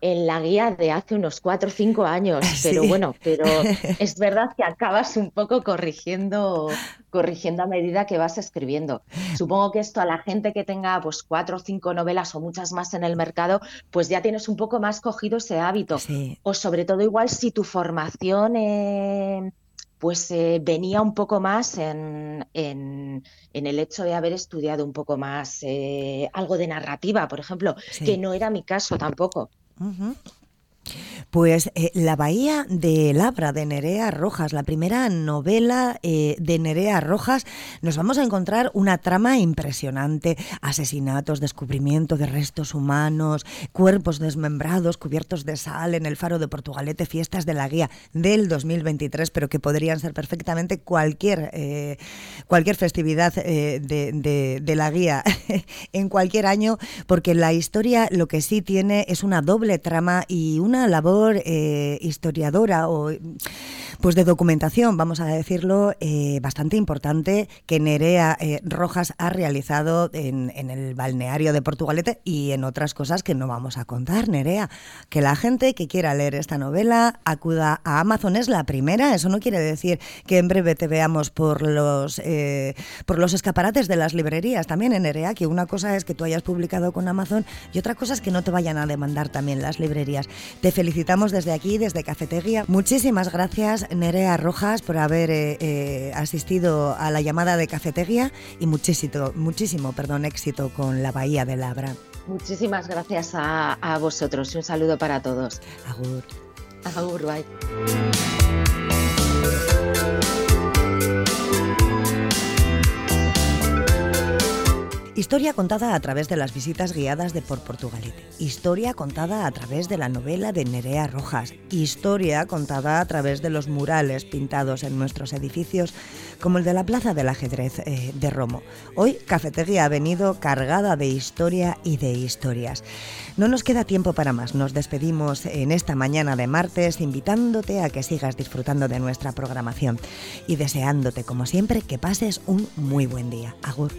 en la guía de hace unos cuatro o cinco años, pero bueno, pero es verdad que acabas un poco corrigiendo, corrigiendo a medida que vas escribiendo. Supongo que esto a la gente que tenga pues cuatro o cinco novelas o muchas más en el mercado, pues ya tienes un poco más cogido ese hábito. O sobre todo igual si tu formación eh, pues eh, venía un poco más en, en, el hecho de haber estudiado un poco más eh, algo de narrativa, por ejemplo, que no era mi caso tampoco. Pues eh, La Bahía de Labra de Nerea Rojas, la primera novela eh, de Nerea Rojas, nos vamos a encontrar una trama impresionante, asesinatos, descubrimiento de restos humanos, cuerpos desmembrados, cubiertos de sal en el faro de Portugalete, fiestas de la guía del 2023, pero que podrían ser perfectamente cualquier, eh, cualquier festividad de, de la guía en cualquier año, porque la historia lo que sí tiene es una doble trama y una labor eh, historiadora o pues de documentación, vamos a decirlo, eh, bastante importante que Nerea eh, Rojas ha realizado en, el balneario de Portugalete y en otras cosas que no vamos a contar, Nerea. Que la gente que quiera leer esta novela acuda a Amazon es la primera. Eso no quiere decir que en breve te veamos por los, por los escaparates de las librerías también en Nerea, que una cosa es que tú hayas publicado con Amazon y otra cosa es que no te vayan a demandar también las librerías. Te felicitamos desde aquí, desde Cafetería. Muchísimas gracias, Nerea Rojas, por haber eh, eh, asistido a la llamada de Cafetería y muchísimo, muchísimo perdón, éxito con la Bahía de Labra. Muchísimas gracias a, a vosotros y un saludo para todos. Agur. Agur, bye. Historia contada a través de las visitas guiadas de Por Portugalete. Historia contada a través de la novela de Nerea Rojas. Historia contada a través de los murales pintados en nuestros edificios, como el de la Plaza del Ajedrez eh, de Romo. Hoy Cafetería ha venido cargada de historia y de historias. No nos queda tiempo para más. Nos despedimos en esta mañana de martes invitándote a que sigas disfrutando de nuestra programación y deseándote, como siempre, que pases un muy buen día. Agur.